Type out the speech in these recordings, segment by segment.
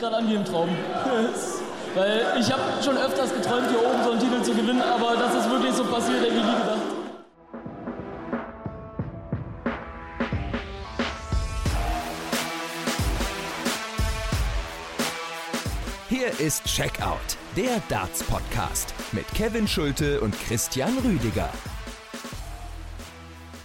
gerade an wie im Traum. Weil ich habe schon öfters geträumt, hier oben so einen Titel zu gewinnen, aber das ist wirklich so passiert, hätte ich nie gedacht. Hier ist Checkout, der Darts-Podcast mit Kevin Schulte und Christian Rüdiger.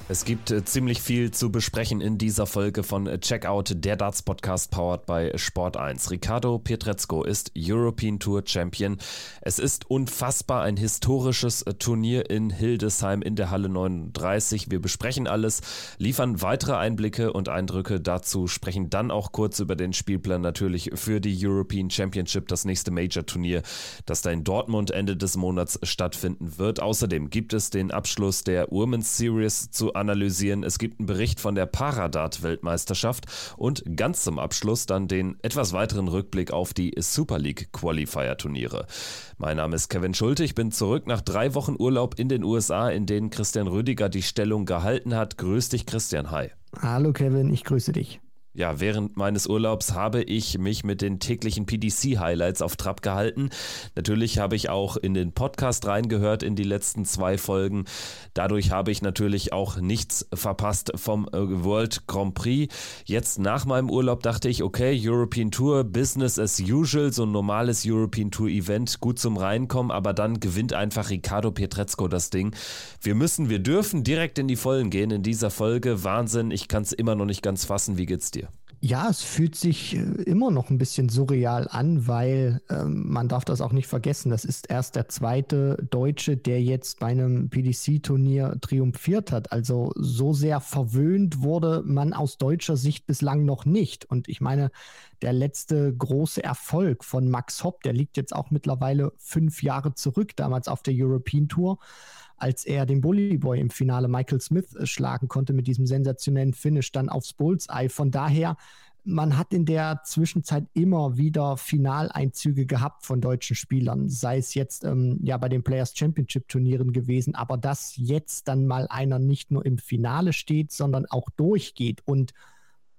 Es gibt äh, ziemlich viel zu besprechen in dieser Folge von äh, Checkout, der Darts Podcast powered by Sport 1. Ricardo Pietrezco ist European Tour Champion. Es ist unfassbar ein historisches äh, Turnier in Hildesheim in der Halle 39. Wir besprechen alles, liefern weitere Einblicke und Eindrücke dazu, sprechen dann auch kurz über den Spielplan natürlich für die European Championship, das nächste Major Turnier, das da in Dortmund Ende des Monats stattfinden wird. Außerdem gibt es den Abschluss der Women's Series zu analysieren. Es gibt einen Bericht von der Paradat-Weltmeisterschaft und ganz zum Abschluss dann den etwas weiteren Rückblick auf die Super League Qualifier-Turniere. Mein Name ist Kevin Schulte. Ich bin zurück nach drei Wochen Urlaub in den USA, in denen Christian Rüdiger die Stellung gehalten hat. Grüß dich, Christian. Hi. Hallo, Kevin. Ich grüße dich. Ja, während meines Urlaubs habe ich mich mit den täglichen PDC-Highlights auf Trab gehalten. Natürlich habe ich auch in den Podcast reingehört in die letzten zwei Folgen. Dadurch habe ich natürlich auch nichts verpasst vom äh, World Grand Prix. Jetzt nach meinem Urlaub dachte ich, okay, European Tour, Business as usual, so ein normales European Tour Event, gut zum Reinkommen, aber dann gewinnt einfach Ricardo Pietrezco das Ding. Wir müssen, wir dürfen direkt in die Vollen gehen in dieser Folge. Wahnsinn, ich kann es immer noch nicht ganz fassen. Wie geht's dir? Ja, es fühlt sich äh, immer noch ein bisschen surreal an, weil ähm, man darf das auch nicht vergessen. Das ist erst der zweite Deutsche, der jetzt bei einem PDC-Turnier triumphiert hat. Also so sehr verwöhnt wurde man aus deutscher Sicht bislang noch nicht. Und ich meine, der letzte große Erfolg von Max Hopp, der liegt jetzt auch mittlerweile fünf Jahre zurück, damals auf der European Tour als er den Bully Boy im Finale Michael Smith äh, schlagen konnte mit diesem sensationellen Finish dann aufs Bullseye. Von daher, man hat in der Zwischenzeit immer wieder Finaleinzüge gehabt von deutschen Spielern, sei es jetzt ähm, ja bei den Players Championship Turnieren gewesen, aber dass jetzt dann mal einer nicht nur im Finale steht, sondern auch durchgeht und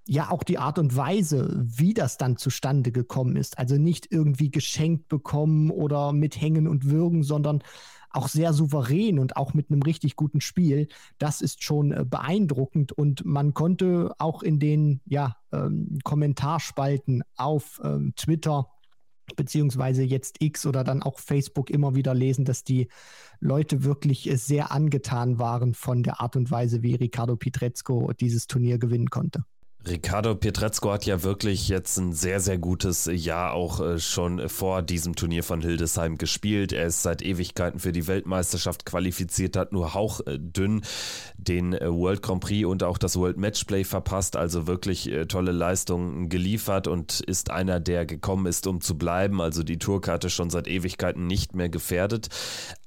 ja auch die Art und Weise, wie das dann zustande gekommen ist. Also nicht irgendwie geschenkt bekommen oder mit Hängen und Würgen, sondern auch sehr souverän und auch mit einem richtig guten Spiel. Das ist schon äh, beeindruckend und man konnte auch in den ja, ähm, Kommentarspalten auf ähm, Twitter beziehungsweise jetzt X oder dann auch Facebook immer wieder lesen, dass die Leute wirklich äh, sehr angetan waren von der Art und Weise, wie Ricardo Pietrezco dieses Turnier gewinnen konnte. Ricardo Pietrezco hat ja wirklich jetzt ein sehr, sehr gutes Jahr auch äh, schon vor diesem Turnier von Hildesheim gespielt. Er ist seit Ewigkeiten für die Weltmeisterschaft qualifiziert, hat nur hauchdünn den äh, World Grand Prix und auch das World Matchplay verpasst. Also wirklich äh, tolle Leistungen geliefert und ist einer, der gekommen ist, um zu bleiben. Also die Tourkarte schon seit Ewigkeiten nicht mehr gefährdet.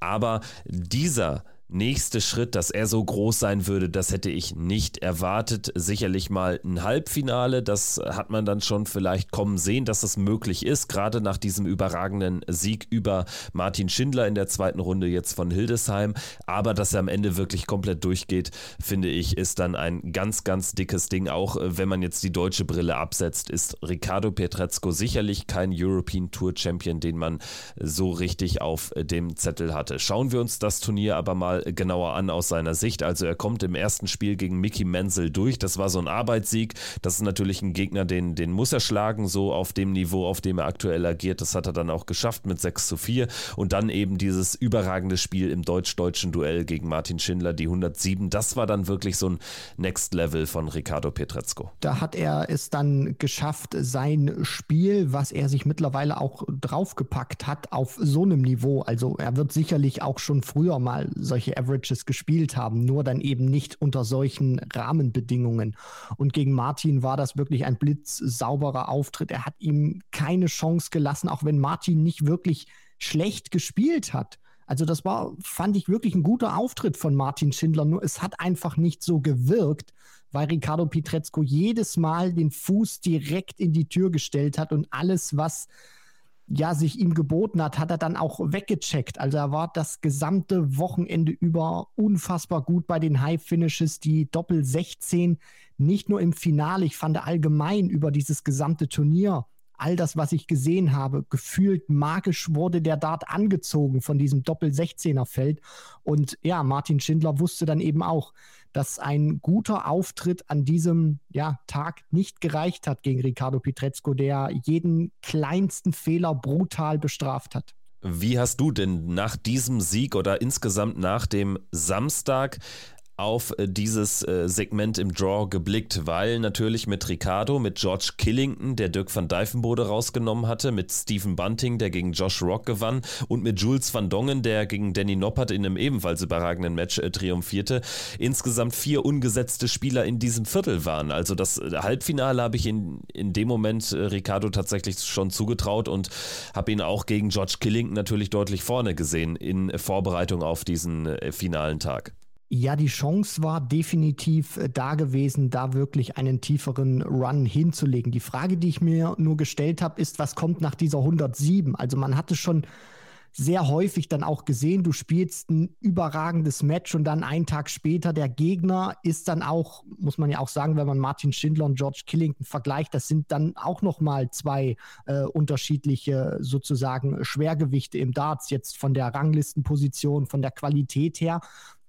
Aber dieser nächste Schritt, dass er so groß sein würde, das hätte ich nicht erwartet. Sicherlich mal ein Halbfinale, das hat man dann schon vielleicht kommen sehen, dass das möglich ist, gerade nach diesem überragenden Sieg über Martin Schindler in der zweiten Runde jetzt von Hildesheim. Aber dass er am Ende wirklich komplett durchgeht, finde ich, ist dann ein ganz, ganz dickes Ding. Auch äh, wenn man jetzt die deutsche Brille absetzt, ist Ricardo Pietrezco sicherlich kein European Tour Champion, den man so richtig auf dem Zettel hatte. Schauen wir uns das Turnier aber mal genauer an aus seiner Sicht. Also er kommt im ersten Spiel gegen Mickey Menzel durch. Das war so ein Arbeitssieg. Das ist natürlich ein Gegner, den, den muss er schlagen, so auf dem Niveau, auf dem er aktuell agiert. Das hat er dann auch geschafft mit 6 zu 4. Und dann eben dieses überragende Spiel im deutsch-deutschen Duell gegen Martin Schindler, die 107. Das war dann wirklich so ein Next Level von Ricardo Pietrezco. Da hat er es dann geschafft, sein Spiel, was er sich mittlerweile auch draufgepackt hat, auf so einem Niveau. Also er wird sicherlich auch schon früher mal solche solche Averages gespielt haben, nur dann eben nicht unter solchen Rahmenbedingungen. Und gegen Martin war das wirklich ein blitzsauberer Auftritt. Er hat ihm keine Chance gelassen, auch wenn Martin nicht wirklich schlecht gespielt hat. Also das war, fand ich wirklich ein guter Auftritt von Martin Schindler, nur es hat einfach nicht so gewirkt, weil Ricardo Pietrezco jedes Mal den Fuß direkt in die Tür gestellt hat und alles, was ja sich ihm geboten hat, hat er dann auch weggecheckt. Also er war das gesamte Wochenende über unfassbar gut bei den High Finishes, die Doppel 16, nicht nur im Finale, ich fand allgemein über dieses gesamte Turnier all das, was ich gesehen habe, gefühlt magisch wurde der Dart angezogen von diesem Doppel-16er-Feld. Und ja, Martin Schindler wusste dann eben auch, dass ein guter Auftritt an diesem ja, Tag nicht gereicht hat gegen Ricardo Pietrezco, der jeden kleinsten Fehler brutal bestraft hat. Wie hast du denn nach diesem Sieg oder insgesamt nach dem Samstag auf äh, dieses äh, Segment im Draw geblickt, weil natürlich mit Ricardo, mit George Killington, der Dirk van Dijvenbode rausgenommen hatte, mit Stephen Bunting, der gegen Josh Rock gewann und mit Jules van Dongen, der gegen Danny Noppert in einem ebenfalls überragenden Match äh, triumphierte, insgesamt vier ungesetzte Spieler in diesem Viertel waren. Also das äh, Halbfinale habe ich in, in dem Moment äh, Ricardo tatsächlich schon zugetraut und habe ihn auch gegen George Killington natürlich deutlich vorne gesehen in Vorbereitung auf diesen äh, finalen Tag. Ja, die Chance war definitiv äh, da gewesen, da wirklich einen tieferen Run hinzulegen. Die Frage, die ich mir nur gestellt habe, ist, was kommt nach dieser 107? Also man hatte schon sehr häufig dann auch gesehen, du spielst ein überragendes Match und dann einen Tag später der Gegner ist dann auch, muss man ja auch sagen, wenn man Martin Schindler und George Killington vergleicht, das sind dann auch noch mal zwei äh, unterschiedliche sozusagen Schwergewichte im Darts jetzt von der Ranglistenposition, von der Qualität her.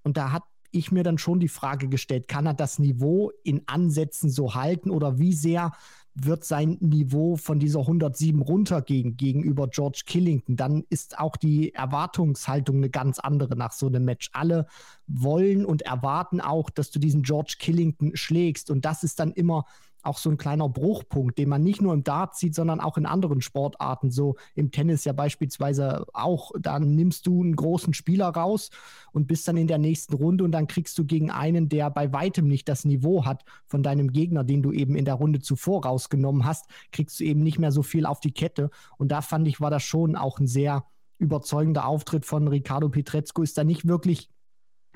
Und da hat ich mir dann schon die Frage gestellt, kann er das Niveau in Ansätzen so halten oder wie sehr wird sein Niveau von dieser 107 runtergehen gegenüber George Killington, dann ist auch die Erwartungshaltung eine ganz andere nach so einem Match. Alle wollen und erwarten auch, dass du diesen George Killington schlägst und das ist dann immer auch so ein kleiner Bruchpunkt, den man nicht nur im Dart sieht, sondern auch in anderen Sportarten. So im Tennis ja beispielsweise auch. Dann nimmst du einen großen Spieler raus und bist dann in der nächsten Runde und dann kriegst du gegen einen, der bei weitem nicht das Niveau hat von deinem Gegner, den du eben in der Runde zuvor rausgenommen hast, kriegst du eben nicht mehr so viel auf die Kette. Und da fand ich, war das schon auch ein sehr überzeugender Auftritt von Ricardo Pietrezco. Ist da nicht wirklich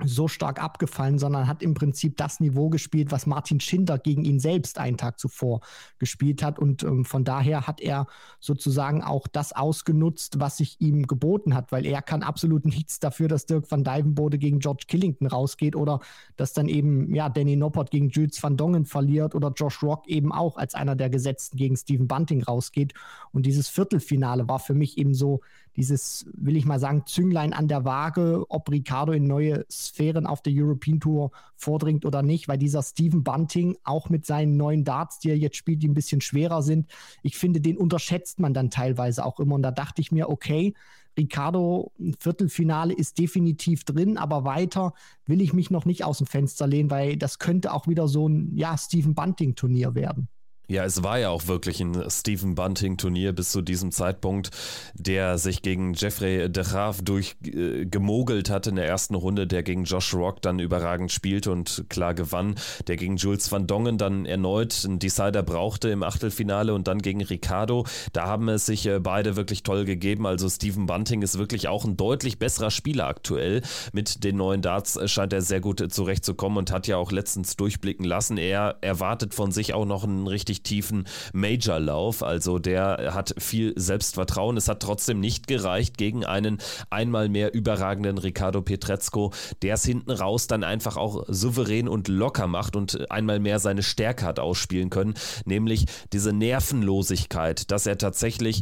so stark abgefallen, sondern hat im Prinzip das Niveau gespielt, was Martin Schindler gegen ihn selbst einen Tag zuvor gespielt hat. Und ähm, von daher hat er sozusagen auch das ausgenutzt, was sich ihm geboten hat, weil er kann absolut nichts dafür, dass Dirk van Dijvenbode gegen George Killington rausgeht oder dass dann eben ja Danny Noppert gegen Jules van Dongen verliert oder Josh Rock eben auch als einer der Gesetzten gegen Stephen Bunting rausgeht. Und dieses Viertelfinale war für mich eben so dieses, will ich mal sagen, Zünglein an der Waage, ob Ricardo in neue Sphären auf der European Tour vordringt oder nicht, weil dieser Steven Bunting auch mit seinen neuen Darts, die er jetzt spielt, die ein bisschen schwerer sind, ich finde, den unterschätzt man dann teilweise auch immer. Und da dachte ich mir, okay, Ricardo, Viertelfinale ist definitiv drin, aber weiter will ich mich noch nicht aus dem Fenster lehnen, weil das könnte auch wieder so ein, ja, Steven Bunting-Turnier werden. Ja, es war ja auch wirklich ein Stephen Bunting-Turnier bis zu diesem Zeitpunkt, der sich gegen Jeffrey de Graaf durchgemogelt äh, hat in der ersten Runde, der gegen Josh Rock dann überragend spielte und klar gewann, der gegen Jules van Dongen dann erneut einen Decider brauchte im Achtelfinale und dann gegen Ricardo. Da haben es sich äh, beide wirklich toll gegeben. Also Stephen Bunting ist wirklich auch ein deutlich besserer Spieler aktuell. Mit den neuen Darts äh, scheint er sehr gut zurechtzukommen und hat ja auch letztens durchblicken lassen. Er erwartet von sich auch noch einen richtig richtig tiefen Major-Lauf. Also der hat viel Selbstvertrauen. Es hat trotzdem nicht gereicht gegen einen einmal mehr überragenden Ricardo Petrezco, der es hinten raus dann einfach auch souverän und locker macht und einmal mehr seine Stärke hat ausspielen können, nämlich diese Nervenlosigkeit, dass er tatsächlich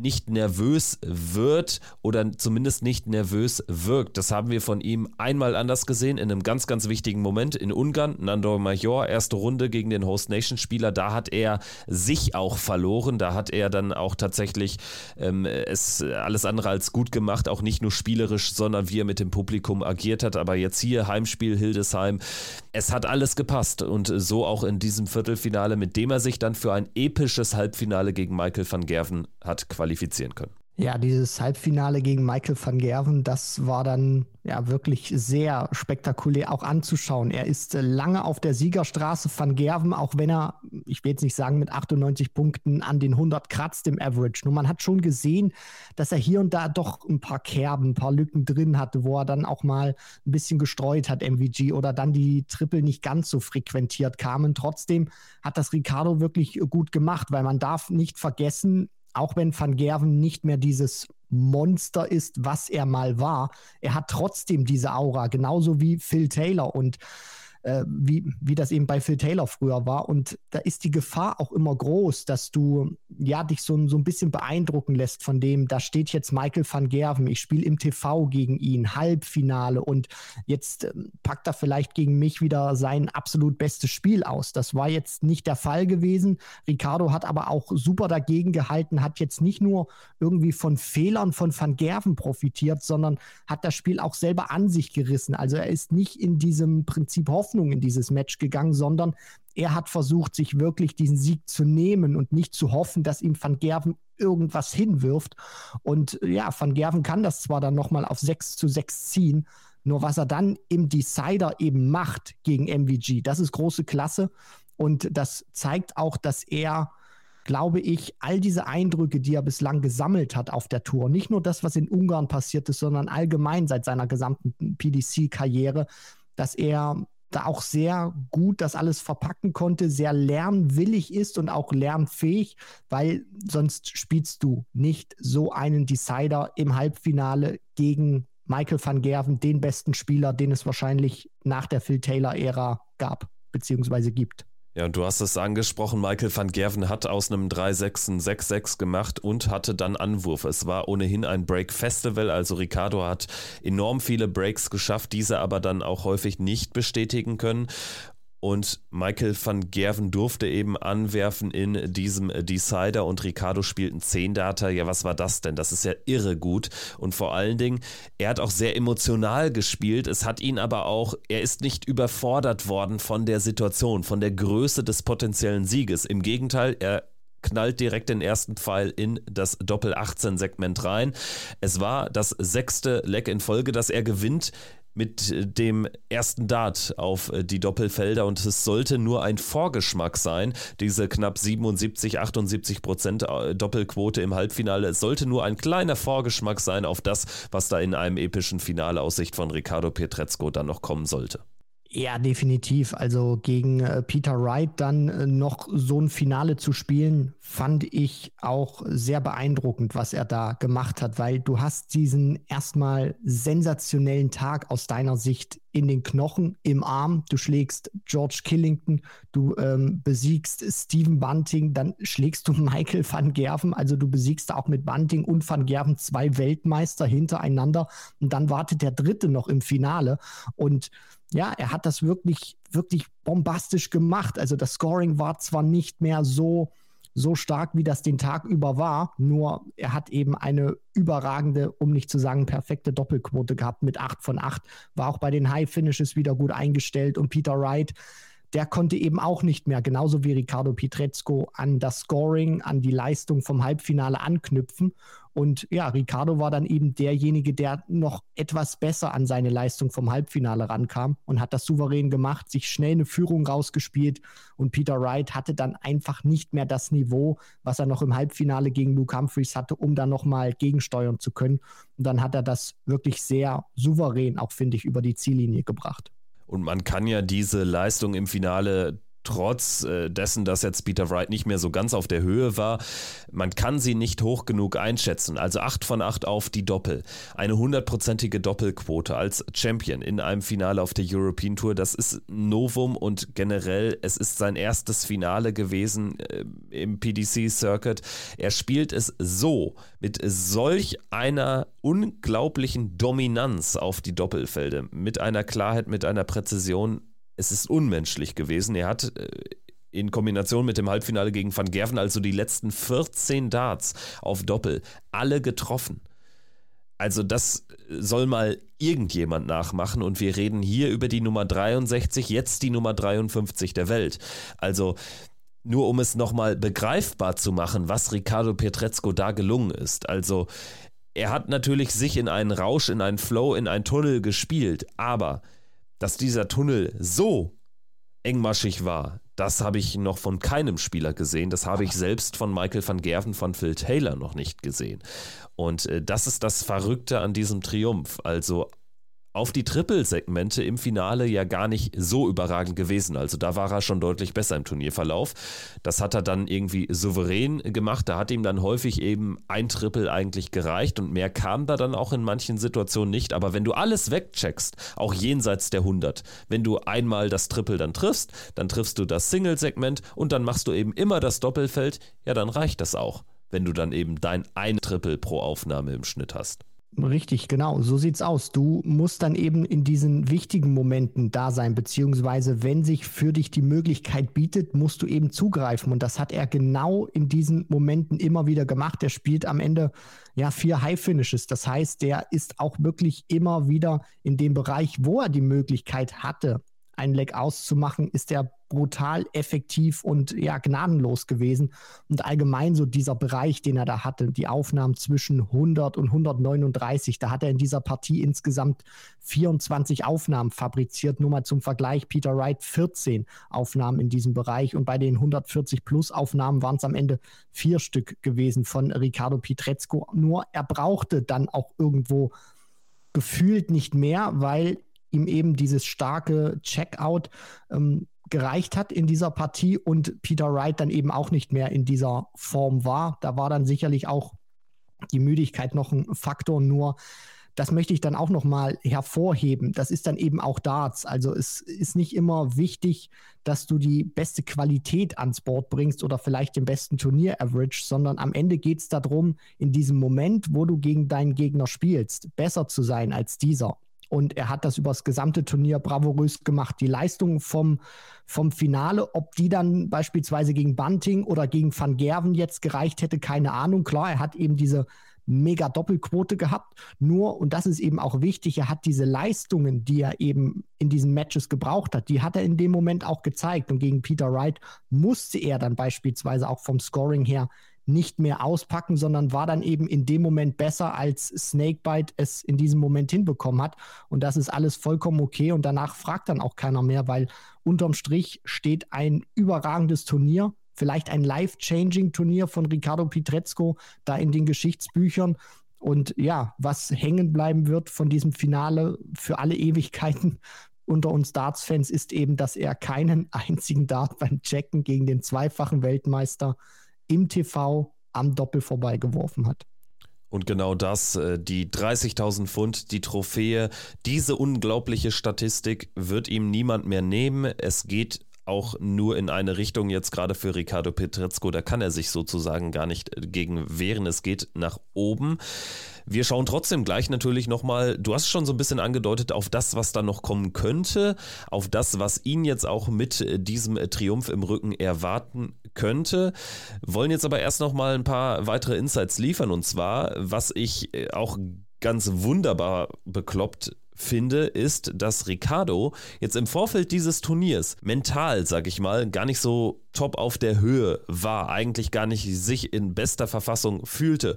nicht nervös wird oder zumindest nicht nervös wirkt. Das haben wir von ihm einmal anders gesehen in einem ganz, ganz wichtigen Moment in Ungarn. Nando Major, erste Runde gegen den Host Nation Spieler. Da hat er sich auch verloren. Da hat er dann auch tatsächlich ähm, es alles andere als gut gemacht. Auch nicht nur spielerisch, sondern wie er mit dem Publikum agiert hat. Aber jetzt hier Heimspiel Hildesheim. Es hat alles gepasst und so auch in diesem Viertelfinale, mit dem er sich dann für ein episches Halbfinale gegen Michael van Gerven hat qualifizieren können. Ja, dieses Halbfinale gegen Michael van Gerven, das war dann ja wirklich sehr spektakulär auch anzuschauen. Er ist äh, lange auf der Siegerstraße van Gerven, auch wenn er, ich will jetzt nicht sagen, mit 98 Punkten an den 100 kratzt im Average. Nur man hat schon gesehen, dass er hier und da doch ein paar Kerben, ein paar Lücken drin hatte, wo er dann auch mal ein bisschen gestreut hat, MVG, oder dann die Triple nicht ganz so frequentiert kamen. Trotzdem hat das Ricardo wirklich gut gemacht, weil man darf nicht vergessen, auch wenn Van Gerven nicht mehr dieses Monster ist, was er mal war, er hat trotzdem diese Aura, genauso wie Phil Taylor. Und äh, wie, wie das eben bei Phil Taylor früher war. Und da ist die Gefahr auch immer groß, dass du ja dich so, so ein bisschen beeindrucken lässt von dem, da steht jetzt Michael van Gerven, ich spiele im TV gegen ihn, Halbfinale und jetzt äh, packt er vielleicht gegen mich wieder sein absolut bestes Spiel aus. Das war jetzt nicht der Fall gewesen. Ricardo hat aber auch super dagegen gehalten, hat jetzt nicht nur irgendwie von Fehlern von Van Gerven profitiert, sondern hat das Spiel auch selber an sich gerissen. Also er ist nicht in diesem Prinzip Hoffnung in dieses Match gegangen, sondern er hat versucht, sich wirklich diesen Sieg zu nehmen und nicht zu hoffen, dass ihm Van Gerven irgendwas hinwirft. Und ja, Van Gerven kann das zwar dann nochmal auf 6 zu 6 ziehen, nur was er dann im Decider eben macht gegen MVG, das ist große Klasse. Und das zeigt auch, dass er glaube ich, all diese Eindrücke, die er bislang gesammelt hat auf der Tour, nicht nur das, was in Ungarn passiert ist, sondern allgemein seit seiner gesamten PDC-Karriere, dass er da auch sehr gut das alles verpacken konnte, sehr lernwillig ist und auch lernfähig, weil sonst spielst du nicht so einen Decider im Halbfinale gegen Michael van Gerven, den besten Spieler, den es wahrscheinlich nach der Phil Taylor-Ära gab, beziehungsweise gibt. Ja, und du hast es angesprochen, Michael van Gerven hat aus einem 3-6 ein 6-6 gemacht und hatte dann Anwurf. Es war ohnehin ein Break-Festival, also Ricardo hat enorm viele Breaks geschafft, diese aber dann auch häufig nicht bestätigen können. Und Michael van Gerven durfte eben anwerfen in diesem Decider und Ricardo spielten 10 Data. Ja, was war das denn? Das ist ja irre gut. Und vor allen Dingen, er hat auch sehr emotional gespielt. Es hat ihn aber auch, er ist nicht überfordert worden von der Situation, von der Größe des potenziellen Sieges. Im Gegenteil, er knallt direkt den ersten Pfeil in das Doppel-18-Segment rein. Es war das sechste Leck in Folge, das er gewinnt mit äh, dem ersten Dart auf äh, die Doppelfelder und es sollte nur ein Vorgeschmack sein, diese knapp 77, 78 Prozent äh, Doppelquote im Halbfinale. Es sollte nur ein kleiner Vorgeschmack sein auf das, was da in einem epischen Finale aus Sicht von Ricardo Pietrezco dann noch kommen sollte. Ja, definitiv. Also gegen äh, Peter Wright dann äh, noch so ein Finale zu spielen, fand ich auch sehr beeindruckend, was er da gemacht hat, weil du hast diesen erstmal sensationellen Tag aus deiner Sicht in den Knochen, im Arm. Du schlägst George Killington, du ähm, besiegst Stephen Bunting, dann schlägst du Michael van Gerven. Also du besiegst auch mit Bunting und van Gerven zwei Weltmeister hintereinander und dann wartet der dritte noch im Finale und ja, er hat das wirklich, wirklich bombastisch gemacht. Also das Scoring war zwar nicht mehr so, so stark, wie das den Tag über war, nur er hat eben eine überragende, um nicht zu sagen perfekte Doppelquote gehabt mit 8 von 8, war auch bei den High Finishes wieder gut eingestellt und Peter Wright der konnte eben auch nicht mehr, genauso wie Ricardo Pietrezco, an das Scoring, an die Leistung vom Halbfinale anknüpfen. Und ja, Ricardo war dann eben derjenige, der noch etwas besser an seine Leistung vom Halbfinale rankam und hat das souverän gemacht, sich schnell eine Führung rausgespielt. Und Peter Wright hatte dann einfach nicht mehr das Niveau, was er noch im Halbfinale gegen Luke Humphreys hatte, um dann nochmal gegensteuern zu können. Und dann hat er das wirklich sehr souverän, auch finde ich, über die Ziellinie gebracht. Und man kann ja diese Leistung im Finale trotz äh, dessen, dass jetzt Peter Wright nicht mehr so ganz auf der Höhe war, man kann sie nicht hoch genug einschätzen. Also 8 von 8 auf die Doppel. Eine hundertprozentige Doppelquote als Champion in einem Finale auf der European Tour, das ist Novum und generell, es ist sein erstes Finale gewesen äh, im PDC Circuit. Er spielt es so, mit solch einer unglaublichen Dominanz auf die Doppelfelde, mit einer Klarheit, mit einer Präzision, es ist unmenschlich gewesen. Er hat äh, in Kombination mit dem Halbfinale gegen Van Gerven also die letzten 14 Darts auf Doppel alle getroffen. Also das soll mal irgendjemand nachmachen und wir reden hier über die Nummer 63, jetzt die Nummer 53 der Welt. Also nur um es nochmal begreifbar zu machen, was Ricardo Pietrezco da gelungen ist. Also er hat natürlich sich in einen Rausch, in einen Flow, in einen Tunnel gespielt, aber dass dieser Tunnel so engmaschig war, das habe ich noch von keinem Spieler gesehen. Das habe ich selbst von Michael van Gerven von Phil Taylor noch nicht gesehen. Und äh, das ist das Verrückte an diesem Triumph. Also auf die Triple-Segmente im Finale ja gar nicht so überragend gewesen. Also da war er schon deutlich besser im Turnierverlauf. Das hat er dann irgendwie souverän gemacht. Da hat ihm dann häufig eben ein Triple eigentlich gereicht und mehr kam da dann auch in manchen Situationen nicht. Aber wenn du alles wegcheckst, auch jenseits der 100, wenn du einmal das Triple dann triffst, dann triffst du das Single-Segment und dann machst du eben immer das Doppelfeld, ja, dann reicht das auch, wenn du dann eben dein ein Triple pro Aufnahme im Schnitt hast. Richtig, genau. So sieht's aus. Du musst dann eben in diesen wichtigen Momenten da sein, beziehungsweise wenn sich für dich die Möglichkeit bietet, musst du eben zugreifen. Und das hat er genau in diesen Momenten immer wieder gemacht. Er spielt am Ende ja vier High Finishes. Das heißt, der ist auch wirklich immer wieder in dem Bereich, wo er die Möglichkeit hatte, ein Leck auszumachen, ist er brutal effektiv und ja, gnadenlos gewesen. Und allgemein so dieser Bereich, den er da hatte, die Aufnahmen zwischen 100 und 139, da hat er in dieser Partie insgesamt 24 Aufnahmen fabriziert. Nur mal zum Vergleich, Peter Wright 14 Aufnahmen in diesem Bereich und bei den 140 plus Aufnahmen waren es am Ende vier Stück gewesen von Ricardo Pietrezco. Nur er brauchte dann auch irgendwo gefühlt nicht mehr, weil ihm eben dieses starke Checkout ähm, gereicht hat in dieser Partie und Peter Wright dann eben auch nicht mehr in dieser Form war. Da war dann sicherlich auch die Müdigkeit noch ein Faktor, nur das möchte ich dann auch noch mal hervorheben. Das ist dann eben auch Darts. Also es ist nicht immer wichtig, dass du die beste Qualität ans Board bringst oder vielleicht den besten Turnier-Average, sondern am Ende geht es darum, in diesem Moment, wo du gegen deinen Gegner spielst, besser zu sein als dieser. Und er hat das über das gesamte Turnier bravourös gemacht. Die Leistung vom, vom Finale, ob die dann beispielsweise gegen Bunting oder gegen Van Gerven jetzt gereicht hätte, keine Ahnung. Klar, er hat eben diese mega Doppelquote gehabt. Nur, und das ist eben auch wichtig, er hat diese Leistungen, die er eben in diesen Matches gebraucht hat, die hat er in dem Moment auch gezeigt. Und gegen Peter Wright musste er dann beispielsweise auch vom Scoring her nicht mehr auspacken, sondern war dann eben in dem Moment besser, als Snakebite es in diesem Moment hinbekommen hat. Und das ist alles vollkommen okay. Und danach fragt dann auch keiner mehr, weil unterm Strich steht ein überragendes Turnier, vielleicht ein life-changing Turnier von Ricardo Pietrezco da in den Geschichtsbüchern. Und ja, was hängen bleiben wird von diesem Finale für alle Ewigkeiten unter uns Darts-Fans ist eben, dass er keinen einzigen Dart beim Checken gegen den zweifachen Weltmeister im TV am Doppel vorbeigeworfen hat. Und genau das, äh, die 30.000 Pfund, die Trophäe, diese unglaubliche Statistik wird ihm niemand mehr nehmen. Es geht auch nur in eine Richtung jetzt gerade für Ricardo Petrezco. Da kann er sich sozusagen gar nicht äh, gegen wehren. Es geht nach oben. Wir schauen trotzdem gleich natürlich nochmal, du hast schon so ein bisschen angedeutet, auf das, was da noch kommen könnte, auf das, was ihn jetzt auch mit äh, diesem äh, Triumph im Rücken erwarten könnte. Wollen jetzt aber erst nochmal ein paar weitere Insights liefern und zwar, was ich auch ganz wunderbar bekloppt finde, ist, dass Ricardo jetzt im Vorfeld dieses Turniers mental, sag ich mal, gar nicht so top auf der Höhe war, eigentlich gar nicht sich in bester Verfassung fühlte.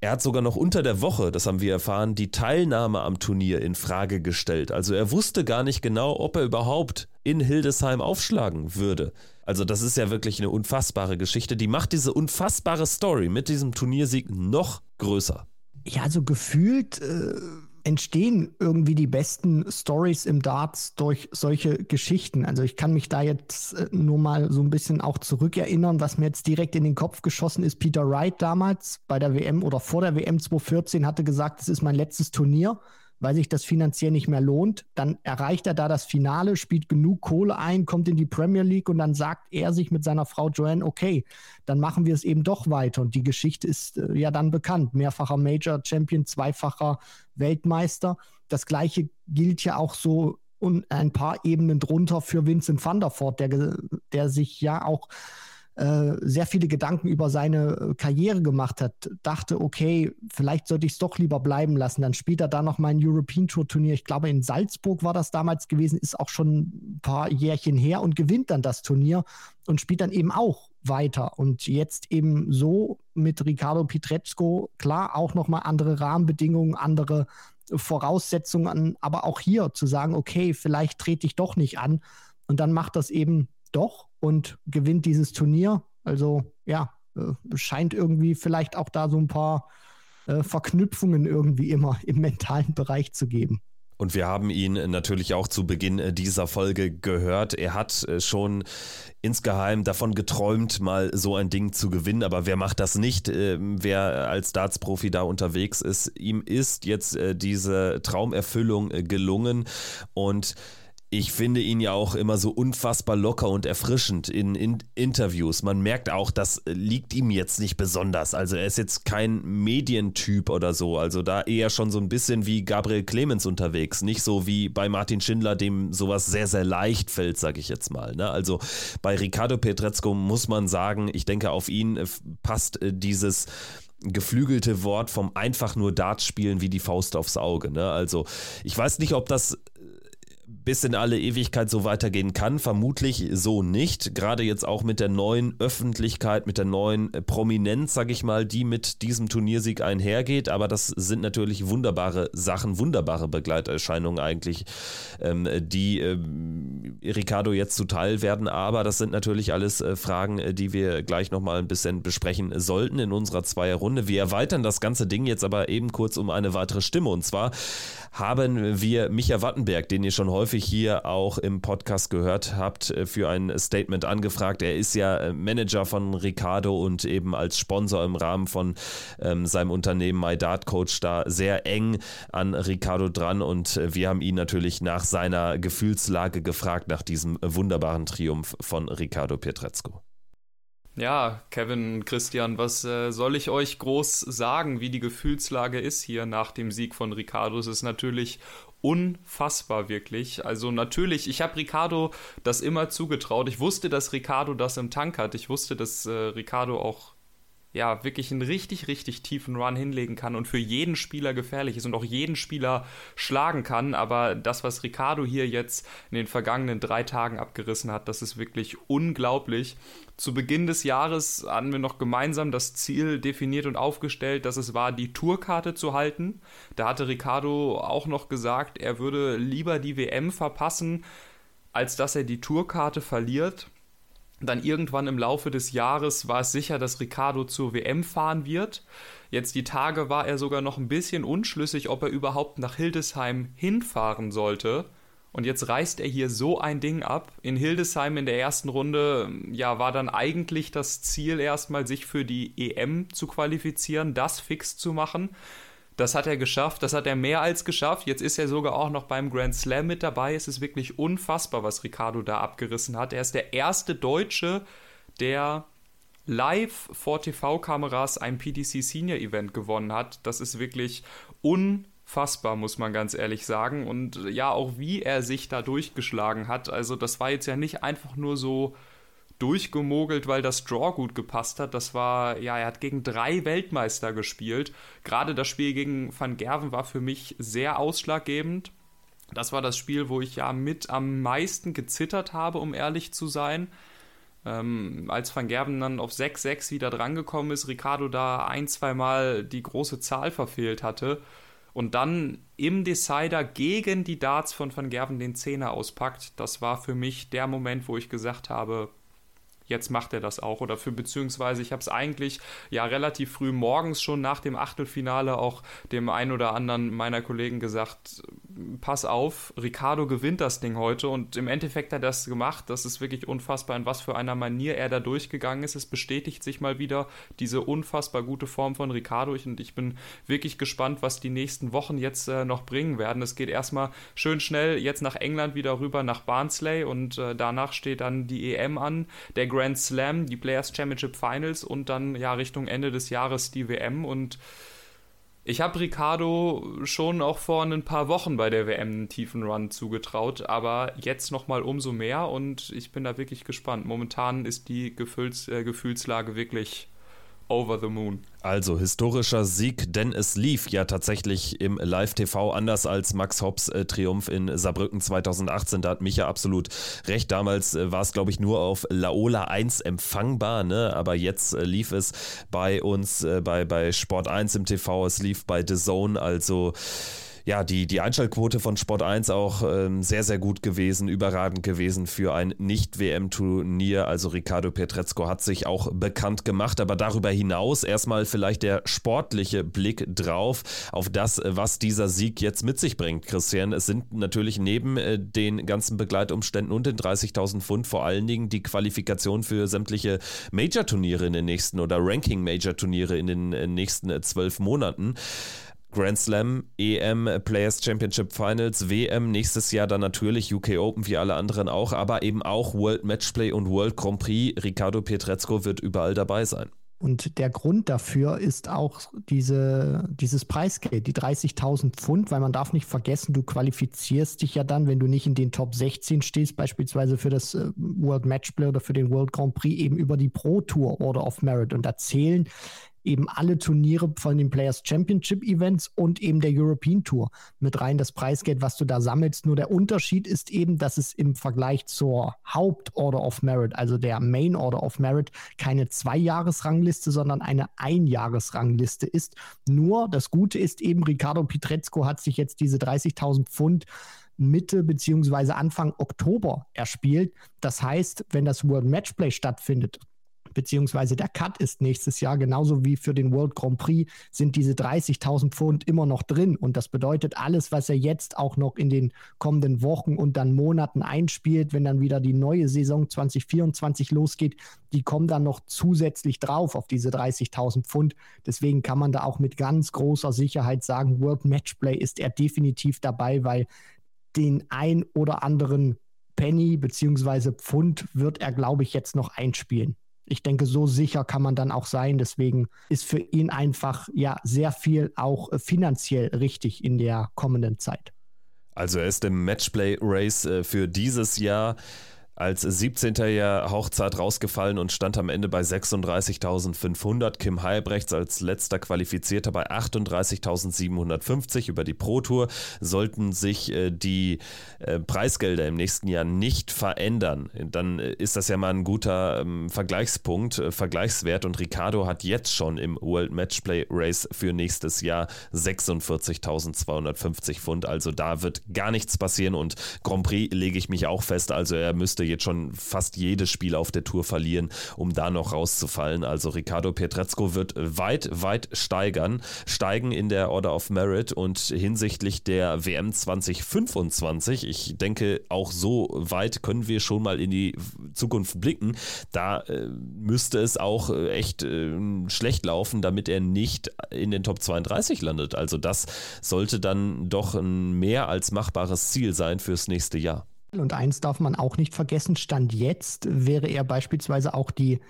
Er hat sogar noch unter der Woche, das haben wir erfahren, die Teilnahme am Turnier in Frage gestellt. Also er wusste gar nicht genau, ob er überhaupt in Hildesheim aufschlagen würde. Also das ist ja wirklich eine unfassbare Geschichte. Die macht diese unfassbare Story mit diesem Turniersieg noch größer. Ja, also gefühlt äh, entstehen irgendwie die besten Stories im Darts durch solche Geschichten. Also ich kann mich da jetzt äh, nur mal so ein bisschen auch zurückerinnern, was mir jetzt direkt in den Kopf geschossen ist. Peter Wright damals bei der WM oder vor der WM 2014 hatte gesagt, es ist mein letztes Turnier weil sich das finanziell nicht mehr lohnt. Dann erreicht er da das Finale, spielt genug Kohle ein, kommt in die Premier League und dann sagt er sich mit seiner Frau Joanne, okay, dann machen wir es eben doch weiter. Und die Geschichte ist äh, ja dann bekannt. Mehrfacher Major Champion, zweifacher Weltmeister. Das gleiche gilt ja auch so und ein paar Ebenen drunter für Vincent van der Voort, der, der sich ja auch sehr viele Gedanken über seine äh, Karriere gemacht hat, dachte, okay, vielleicht sollte ich es doch lieber bleiben lassen. Dann spielt er da noch ein European Tour Turnier. Ich glaube, in Salzburg war das damals gewesen, ist auch schon ein paar Jährchen her und gewinnt dann das Turnier und spielt dann eben auch weiter. Und jetzt eben so mit Ricardo Pietrezco, klar, auch noch mal andere Rahmenbedingungen, andere Voraussetzungen, aber auch hier zu sagen, okay, vielleicht trete ich doch nicht an. Und dann macht das eben doch und gewinnt dieses Turnier. Also ja, äh, scheint irgendwie vielleicht auch da so ein paar äh, Verknüpfungen irgendwie immer im mentalen Bereich zu geben. Und wir haben ihn natürlich auch zu Beginn äh, dieser Folge gehört. Er hat schon insgeheim davon geträumt, mal so ein Ding zu gewinnen. Aber wer macht das nicht? Wer als Darts-Profi da unterwegs ist, ihm ist jetzt diese Traumerfüllung gelungen und ich finde ihn ja auch immer so unfassbar locker und erfrischend in, in, Interviews. Man merkt auch, das liegt ihm jetzt nicht besonders. Also er ist jetzt kein Medientyp oder so. Also da eher schon so ein bisschen wie Gabriel Clemens unterwegs. Nicht so wie bei Martin Schindler, dem sowas sehr, sehr leicht fällt, sage ich jetzt mal. Ne? Also bei Ricardo Petrezco muss man sagen, ich denke, auf ihn äh, passt äh, dieses geflügelte Wort vom einfach nur Darts spielen wie die Faust aufs Auge. Ne? Also ich weiß nicht, ob das bis in alle Ewigkeit so weitergehen kann. Vermutlich so nicht. Gerade jetzt auch mit der neuen Öffentlichkeit, mit der neuen äh, Prominenz, sag ich mal, die mit diesem Turniersieg einhergeht. Aber das sind natürlich wunderbare Sachen, wunderbare Begleiterscheinungen eigentlich, ähm, die ähm, Ricardo jetzt zuteil werden. Aber das sind natürlich alles äh, Fragen, äh, die wir gleich nochmal ein bisschen besprechen sollten in unserer Zweierrunde. Wir erweitern das ganze Ding jetzt aber eben kurz um eine weitere Stimme. Und zwar haben wir Micha Wattenberg, den ihr schon häufig hier auch im Podcast gehört habt, äh, für ein Statement angefragt. Er ist ja äh, Manager von Ricardo und eben als Sponsor im Rahmen von ähm, seinem Unternehmen My Coach da sehr eng an Ricardo dran und äh, wir haben ihn natürlich nach seiner Gefühlslage gefragt, nach diesem wunderbaren Triumph von Ricardo Pietrezco. Ja, Kevin, Christian, was äh, soll ich euch groß sagen, wie die Gefühlslage ist hier nach dem Sieg von Ricardo? Es ist natürlich unfassbar wirklich. Also natürlich, ich habe Ricardo das immer zugetraut. Ich wusste, dass Ricardo das im Tank hat. Ich wusste, dass äh, Ricardo auch ja, wirklich einen richtig, richtig tiefen Run hinlegen kann und für jeden Spieler gefährlich ist und auch jeden Spieler schlagen kann. Aber das, was Ricardo hier jetzt in den vergangenen drei Tagen abgerissen hat, das ist wirklich unglaublich. Zu Beginn des Jahres hatten wir noch gemeinsam das Ziel definiert und aufgestellt, dass es war, die Tourkarte zu halten. Da hatte Ricardo auch noch gesagt, er würde lieber die WM verpassen, als dass er die Tourkarte verliert. Dann irgendwann im Laufe des Jahres war es sicher, dass Ricardo zur WM fahren wird. Jetzt die Tage war er sogar noch ein bisschen unschlüssig, ob er überhaupt nach Hildesheim hinfahren sollte. Und jetzt reißt er hier so ein Ding ab. In Hildesheim in der ersten Runde, ja, war dann eigentlich das Ziel erstmal, sich für die EM zu qualifizieren, das fix zu machen. Das hat er geschafft, das hat er mehr als geschafft. Jetzt ist er sogar auch noch beim Grand Slam mit dabei. Es ist wirklich unfassbar, was Ricardo da abgerissen hat. Er ist der erste Deutsche, der live vor TV-Kameras ein PDC Senior Event gewonnen hat. Das ist wirklich unfassbar, muss man ganz ehrlich sagen. Und ja, auch wie er sich da durchgeschlagen hat. Also, das war jetzt ja nicht einfach nur so durchgemogelt, weil das Draw gut gepasst hat. Das war, ja, er hat gegen drei Weltmeister gespielt. Gerade das Spiel gegen Van Gerven war für mich sehr ausschlaggebend. Das war das Spiel, wo ich ja mit am meisten gezittert habe, um ehrlich zu sein. Ähm, als Van Gerven dann auf 6-6 wieder drangekommen ist, Ricardo da ein, zweimal die große Zahl verfehlt hatte und dann im Decider gegen die Darts von Van Gerven den Zehner auspackt, das war für mich der Moment, wo ich gesagt habe, jetzt macht er das auch. Oder für beziehungsweise ich habe es eigentlich ja relativ früh morgens schon nach dem Achtelfinale auch dem einen oder anderen meiner Kollegen gesagt, pass auf, Ricardo gewinnt das Ding heute und im Endeffekt hat er das gemacht. Das ist wirklich unfassbar, in was für einer Manier er da durchgegangen ist. Es bestätigt sich mal wieder diese unfassbar gute Form von Ricardo und ich bin wirklich gespannt, was die nächsten Wochen jetzt äh, noch bringen werden. Es geht erstmal schön schnell jetzt nach England wieder rüber nach Barnsley und äh, danach steht dann die EM an. Der Grand Slam, die Players Championship Finals und dann ja Richtung Ende des Jahres die WM und ich habe Ricardo schon auch vor ein paar Wochen bei der WM einen tiefen Run zugetraut, aber jetzt nochmal umso mehr und ich bin da wirklich gespannt. Momentan ist die Gefühls äh, Gefühlslage wirklich over the moon. Also historischer Sieg, denn es lief ja tatsächlich im Live-TV anders als Max Hobbs äh, Triumph in Saarbrücken 2018. Da hat Micha absolut recht. Damals äh, war es, glaube ich, nur auf Laola 1 empfangbar, ne? aber jetzt äh, lief es bei uns, äh, bei, bei Sport 1 im TV, es lief bei The Zone, also ja, die, die Einschaltquote von Sport 1 auch ähm, sehr, sehr gut gewesen, überragend gewesen für ein Nicht-WM-Turnier. Also Ricardo Pietrezco hat sich auch bekannt gemacht, aber darüber hinaus erstmal vielleicht der sportliche Blick drauf auf das, was dieser Sieg jetzt mit sich bringt, Christian. Es sind natürlich neben äh, den ganzen Begleitumständen und den 30.000 Pfund vor allen Dingen die Qualifikation für sämtliche Major-Turniere in den nächsten oder Ranking-Major-Turniere in den äh, nächsten äh, zwölf Monaten. Grand Slam, EM, Players Championship Finals, WM, nächstes Jahr dann natürlich UK Open wie alle anderen auch, aber eben auch World Matchplay und World Grand Prix. Ricardo Pietrezco wird überall dabei sein. Und der Grund dafür ist auch diese, dieses Preisgeld, die 30.000 Pfund, weil man darf nicht vergessen, du qualifizierst dich ja dann, wenn du nicht in den Top 16 stehst, beispielsweise für das äh, World Matchplay oder für den World Grand Prix, eben über die Pro Tour Order of Merit. Und da zählen eben alle Turniere von den Players Championship Events und eben der European Tour mit rein, das Preisgeld, was du da sammelst. Nur der Unterschied ist eben, dass es im Vergleich zur Hauptorder of Merit, also der Main Order of Merit, keine Zwei-Jahres-Rangliste, sondern eine Ein-Jahres-Rangliste ist. Nur das Gute ist eben, Ricardo Pietrezco hat sich jetzt diese 30.000 Pfund Mitte beziehungsweise Anfang Oktober erspielt. Das heißt, wenn das World Matchplay stattfindet, beziehungsweise der Cut ist nächstes Jahr, genauso wie für den World Grand Prix, sind diese 30.000 Pfund immer noch drin. Und das bedeutet, alles, was er jetzt auch noch in den kommenden Wochen und dann Monaten einspielt, wenn dann wieder die neue Saison 2024 losgeht, die kommen dann noch zusätzlich drauf auf diese 30.000 Pfund. Deswegen kann man da auch mit ganz großer Sicherheit sagen, World Matchplay ist er definitiv dabei, weil den ein oder anderen Penny beziehungsweise Pfund wird er, glaube ich, jetzt noch einspielen ich denke, so sicher kann man dann auch sein. Deswegen ist für ihn einfach ja sehr viel auch äh, finanziell richtig in der kommenden Zeit. Also er ist im Matchplay-Race äh, für dieses Jahr als 17. Jahr Hochzeit rausgefallen und stand am Ende bei 36.500. Kim Heilbrechts als letzter Qualifizierter bei 38.750 über die Pro Tour. Sollten sich äh, die äh, Preisgelder im nächsten Jahr nicht verändern, dann äh, ist das ja mal ein guter ähm, Vergleichspunkt, äh, Vergleichswert. Und Ricardo hat jetzt schon im World Matchplay Race für nächstes Jahr 46.250 Pfund. Also da wird gar nichts passieren und Grand Prix lege ich mich auch fest. Also er müsste müsste jetzt schon fast jedes Spiel auf der Tour verlieren, um da noch rauszufallen. Also Ricardo Pietrezco wird weit, weit steigern, steigen in der Order of Merit und hinsichtlich der WM 2025, ich denke, auch so weit können wir schon mal in die Zukunft blicken. Da äh, müsste es auch äh, echt äh, schlecht laufen, damit er nicht in den Top 32 landet. Also das sollte dann doch ein mehr als machbares Ziel sein fürs nächste Jahr. Und eins darf man auch nicht vergessen, Stand jetzt wäre er beispielsweise auch die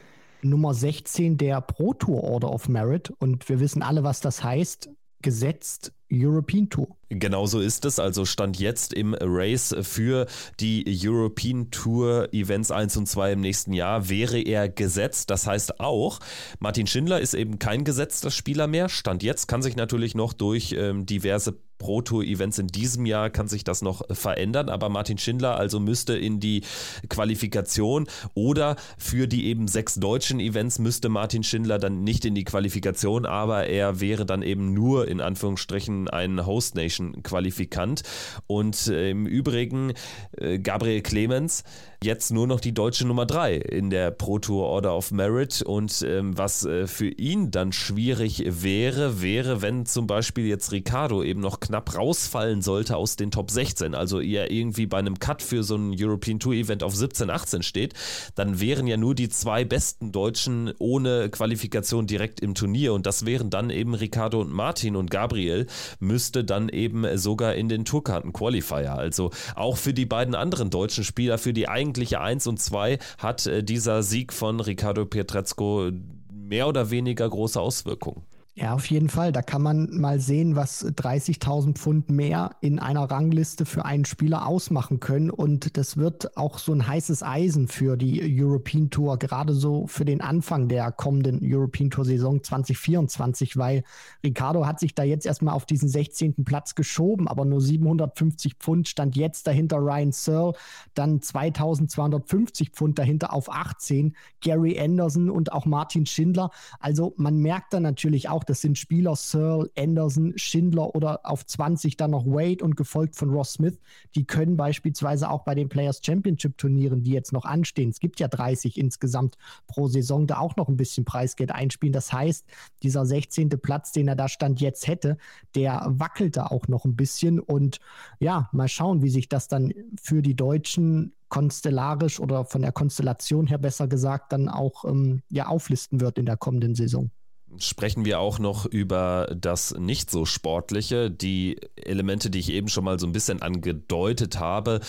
Nummer 16 der Pro Tour Order of Merit. Und wir wissen alle, was das heißt. Gesetzt European Tour. Genauso ist es. Also stand jetzt im Race für die European Tour Events 1 und 2 im nächsten Jahr wäre er gesetzt. Das heißt auch, Martin Schindler ist eben kein gesetzter Spieler mehr. Stand jetzt kann sich natürlich noch durch ähm, diverse Pro Tour Events in diesem Jahr kann sich das noch verändern, aber Martin Schindler also müsste in die Qualifikation oder für die eben sechs deutschen Events müsste Martin Schindler dann nicht in die Qualifikation, aber er wäre dann eben nur in Anführungsstrichen ein Host Nation Qualifikant. Und äh, im Übrigen äh, Gabriel Clemens jetzt nur noch die deutsche Nummer 3 in der Pro Tour Order of Merit. Und ähm, was äh, für ihn dann schwierig wäre, wäre, wenn zum Beispiel jetzt Ricardo eben noch knapp rausfallen sollte aus den Top 16, also er irgendwie bei einem Cut für so ein European Tour Event auf 17, 18 steht, dann wären ja nur die zwei besten Deutschen ohne Qualifikation direkt im Turnier. Und das wären dann eben Ricardo und Martin und Gabriel müsste dann eben sogar in den Tourkarten Qualifier. Also auch für die beiden anderen deutschen Spieler, für die eigentlich eigentliche 1 und 2 hat äh, dieser Sieg von Ricardo Pietrezco mehr oder weniger große Auswirkungen. Ja, auf jeden Fall. Da kann man mal sehen, was 30.000 Pfund mehr in einer Rangliste für einen Spieler ausmachen können. Und das wird auch so ein heißes Eisen für die European Tour, gerade so für den Anfang der kommenden European Tour Saison 2024, weil Ricardo hat sich da jetzt erstmal auf diesen 16. Platz geschoben, aber nur 750 Pfund stand jetzt dahinter Ryan Searle, dann 2250 Pfund dahinter auf 18, Gary Anderson und auch Martin Schindler. Also man merkt da natürlich auch, auch, das sind Spieler Searle, Anderson, Schindler oder auf 20 dann noch Wade und gefolgt von Ross Smith. Die können beispielsweise auch bei den Players Championship Turnieren, die jetzt noch anstehen, es gibt ja 30 insgesamt pro Saison, da auch noch ein bisschen Preisgeld einspielen. Das heißt, dieser 16. Platz, den er da stand jetzt hätte, der wackelt da auch noch ein bisschen und ja, mal schauen, wie sich das dann für die Deutschen konstellarisch oder von der Konstellation her besser gesagt dann auch ähm, ja auflisten wird in der kommenden Saison sprechen wir auch noch über das nicht so sportliche, die Elemente, die ich eben schon mal so ein bisschen angedeutet habe,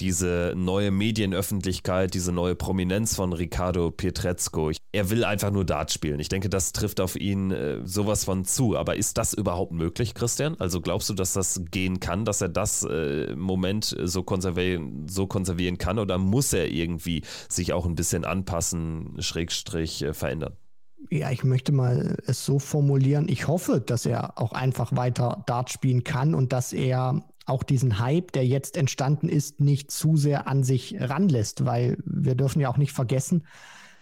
diese neue Medienöffentlichkeit, diese neue Prominenz von Ricardo Pietrezco. Er will einfach nur Dart spielen. Ich denke, das trifft auf ihn äh, sowas von zu. Aber ist das überhaupt möglich, Christian? Also glaubst du, dass das gehen kann, dass er das äh, Moment so konservieren, so konservieren kann oder muss er irgendwie sich auch ein bisschen anpassen, Schrägstrich äh, verändern? Ja, ich möchte mal es so formulieren. Ich hoffe, dass er auch einfach weiter Dart spielen kann und dass er auch diesen Hype, der jetzt entstanden ist, nicht zu sehr an sich ranlässt, weil wir dürfen ja auch nicht vergessen,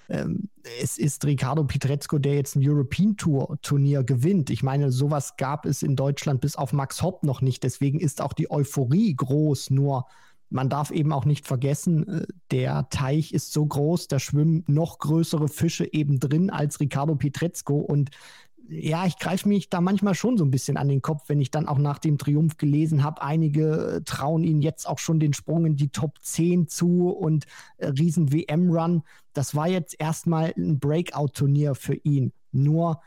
ähm, es ist Ricardo Pietrezco, der jetzt ein European Tour Turnier gewinnt. Ich meine, sowas gab es in Deutschland bis auf Max Hopp noch nicht. Deswegen ist auch die Euphorie groß. Nur man darf eben auch nicht vergessen, äh, der Teich ist so groß, da schwimmen noch größere Fische eben drin als Ricardo Pietrezco. Und ja, ich greife mich da manchmal schon so ein bisschen an den Kopf, wenn ich dann auch nach dem Triumph gelesen habe. Einige äh, trauen ihn jetzt auch schon den Sprung in die Top 10 zu und äh, riesen WM-Run. Das war jetzt erstmal ein Breakout-Turnier für ihn. Nur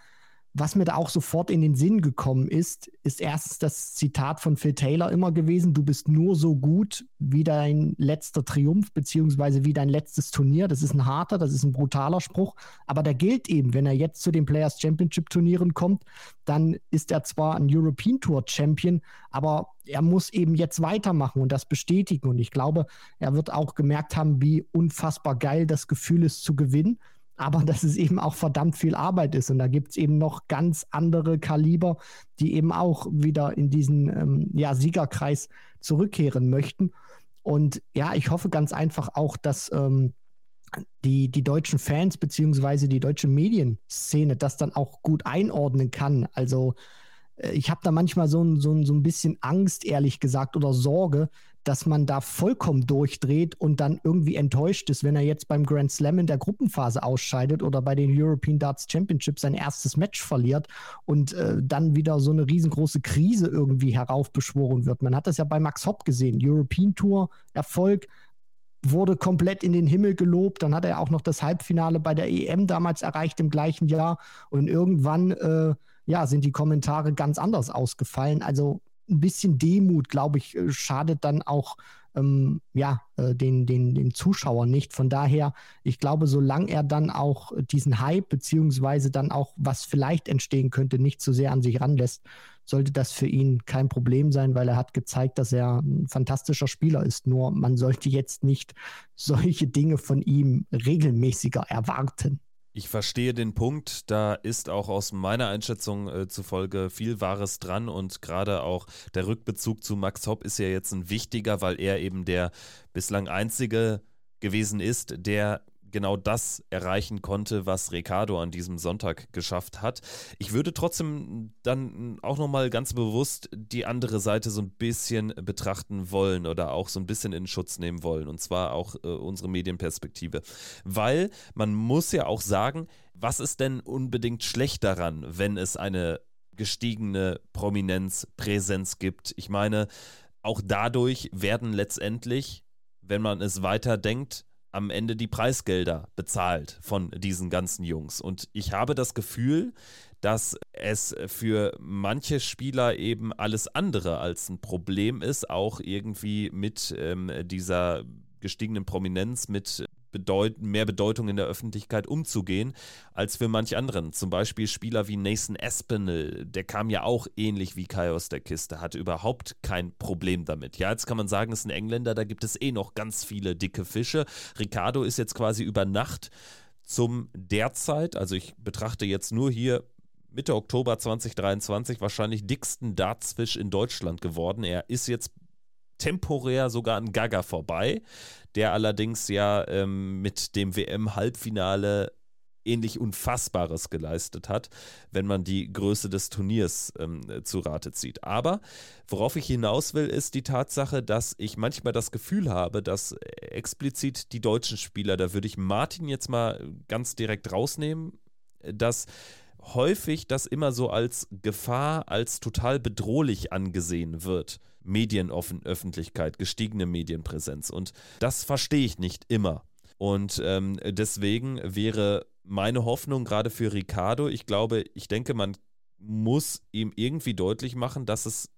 was mir da auch sofort in den Sinn gekommen ist, ist erstens das Zitat von Phil Taylor immer gewesen, du bist nur so gut wie dein letzter Triumph, beziehungsweise wie dein letztes Turnier. Das ist ein harter, das ist ein brutaler Spruch, aber der gilt eben, wenn er jetzt zu den Players Championship Turnieren kommt, dann ist er zwar ein European Tour Champion, aber er muss eben jetzt weitermachen und das bestätigen. Und ich glaube, er wird auch gemerkt haben, wie unfassbar geil das Gefühl ist zu gewinnen aber dass es eben auch verdammt viel Arbeit ist. Und da gibt es eben noch ganz andere Kaliber, die eben auch wieder in diesen ähm, ja, Siegerkreis zurückkehren möchten. Und ja, ich hoffe ganz einfach auch, dass ähm, die, die deutschen Fans beziehungsweise die deutsche Medienszene das dann auch gut einordnen kann. Also äh, ich habe da manchmal so ein, so, ein, so ein bisschen Angst, ehrlich gesagt, oder Sorge, dass man da vollkommen durchdreht und dann irgendwie enttäuscht ist, wenn er jetzt beim Grand Slam in der Gruppenphase ausscheidet oder bei den European Darts Championships sein erstes Match verliert und äh, dann wieder so eine riesengroße Krise irgendwie heraufbeschworen wird. Man hat das ja bei Max Hopp gesehen. European Tour, Erfolg, wurde komplett in den Himmel gelobt. Dann hat er auch noch das Halbfinale bei der EM damals erreicht im gleichen Jahr. Und irgendwann äh, ja, sind die Kommentare ganz anders ausgefallen. Also ein bisschen Demut, glaube ich, äh, schadet dann auch ähm, ja, äh, den, den, den Zuschauern nicht. Von daher, ich glaube, solange er dann auch diesen Hype, beziehungsweise dann auch, was vielleicht entstehen könnte, nicht zu sehr an sich ranlässt, sollte das für ihn kein Problem sein, weil er hat gezeigt, dass er ein fantastischer Spieler ist. Nur man sollte jetzt nicht solche Dinge von ihm regelmäßiger erwarten. Ich verstehe den Punkt. Da ist auch aus meiner Einschätzung äh, zufolge viel Wahres dran und gerade auch der Rückbezug zu Max Hopp ist ja jetzt ein wichtiger, weil er eben der bislang einzige gewesen ist, der genau das erreichen konnte, was Ricardo an diesem Sonntag geschafft hat. Ich würde trotzdem dann auch nochmal ganz bewusst die andere Seite so ein bisschen betrachten wollen oder auch so ein bisschen in Schutz nehmen wollen und zwar auch äh, unsere Medienperspektive. Weil man muss ja auch sagen, was ist denn unbedingt schlecht daran, wenn es eine gestiegene Prominenz, Präsenz gibt? Ich meine, auch dadurch werden letztendlich, wenn man es weiterdenkt, am Ende die Preisgelder bezahlt von diesen ganzen Jungs. Und ich habe das Gefühl, dass es für manche Spieler eben alles andere als ein Problem ist, auch irgendwie mit ähm, dieser gestiegenen Prominenz, mit bedeut mehr Bedeutung in der Öffentlichkeit umzugehen, als für manch anderen. Zum Beispiel Spieler wie Nathan Espinel, der kam ja auch ähnlich wie Kai aus der Kiste, hatte überhaupt kein Problem damit. Ja, jetzt kann man sagen, es ist ein Engländer, da gibt es eh noch ganz viele dicke Fische. Ricardo ist jetzt quasi über Nacht zum derzeit, also ich betrachte jetzt nur hier Mitte Oktober 2023 wahrscheinlich dicksten Dartsfisch in Deutschland geworden. Er ist jetzt temporär sogar an Gaga vorbei der allerdings ja ähm, mit dem WM-Halbfinale ähnlich Unfassbares geleistet hat, wenn man die Größe des Turniers ähm, zu Rate zieht. Aber worauf ich hinaus will, ist die Tatsache, dass ich manchmal das Gefühl habe, dass explizit die deutschen Spieler, da würde ich Martin jetzt mal ganz direkt rausnehmen, dass häufig das immer so als Gefahr, als total bedrohlich angesehen wird. Medienöffentlichkeit, gestiegene Medienpräsenz. Und das verstehe ich nicht immer. Und ähm, deswegen wäre meine Hoffnung gerade für Ricardo, ich glaube, ich denke, man muss ihm irgendwie deutlich machen, dass es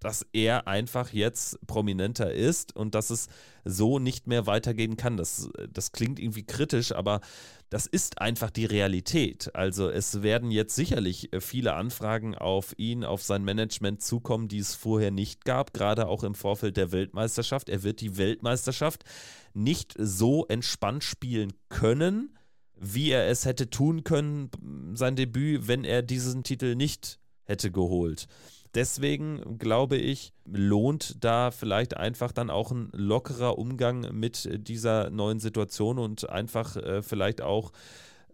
dass er einfach jetzt prominenter ist und dass es so nicht mehr weitergehen kann. Das, das klingt irgendwie kritisch, aber das ist einfach die Realität. Also es werden jetzt sicherlich viele Anfragen auf ihn, auf sein Management zukommen, die es vorher nicht gab, gerade auch im Vorfeld der Weltmeisterschaft. Er wird die Weltmeisterschaft nicht so entspannt spielen können, wie er es hätte tun können, sein Debüt, wenn er diesen Titel nicht hätte geholt. Deswegen glaube ich, lohnt da vielleicht einfach dann auch ein lockerer Umgang mit dieser neuen Situation und einfach äh, vielleicht auch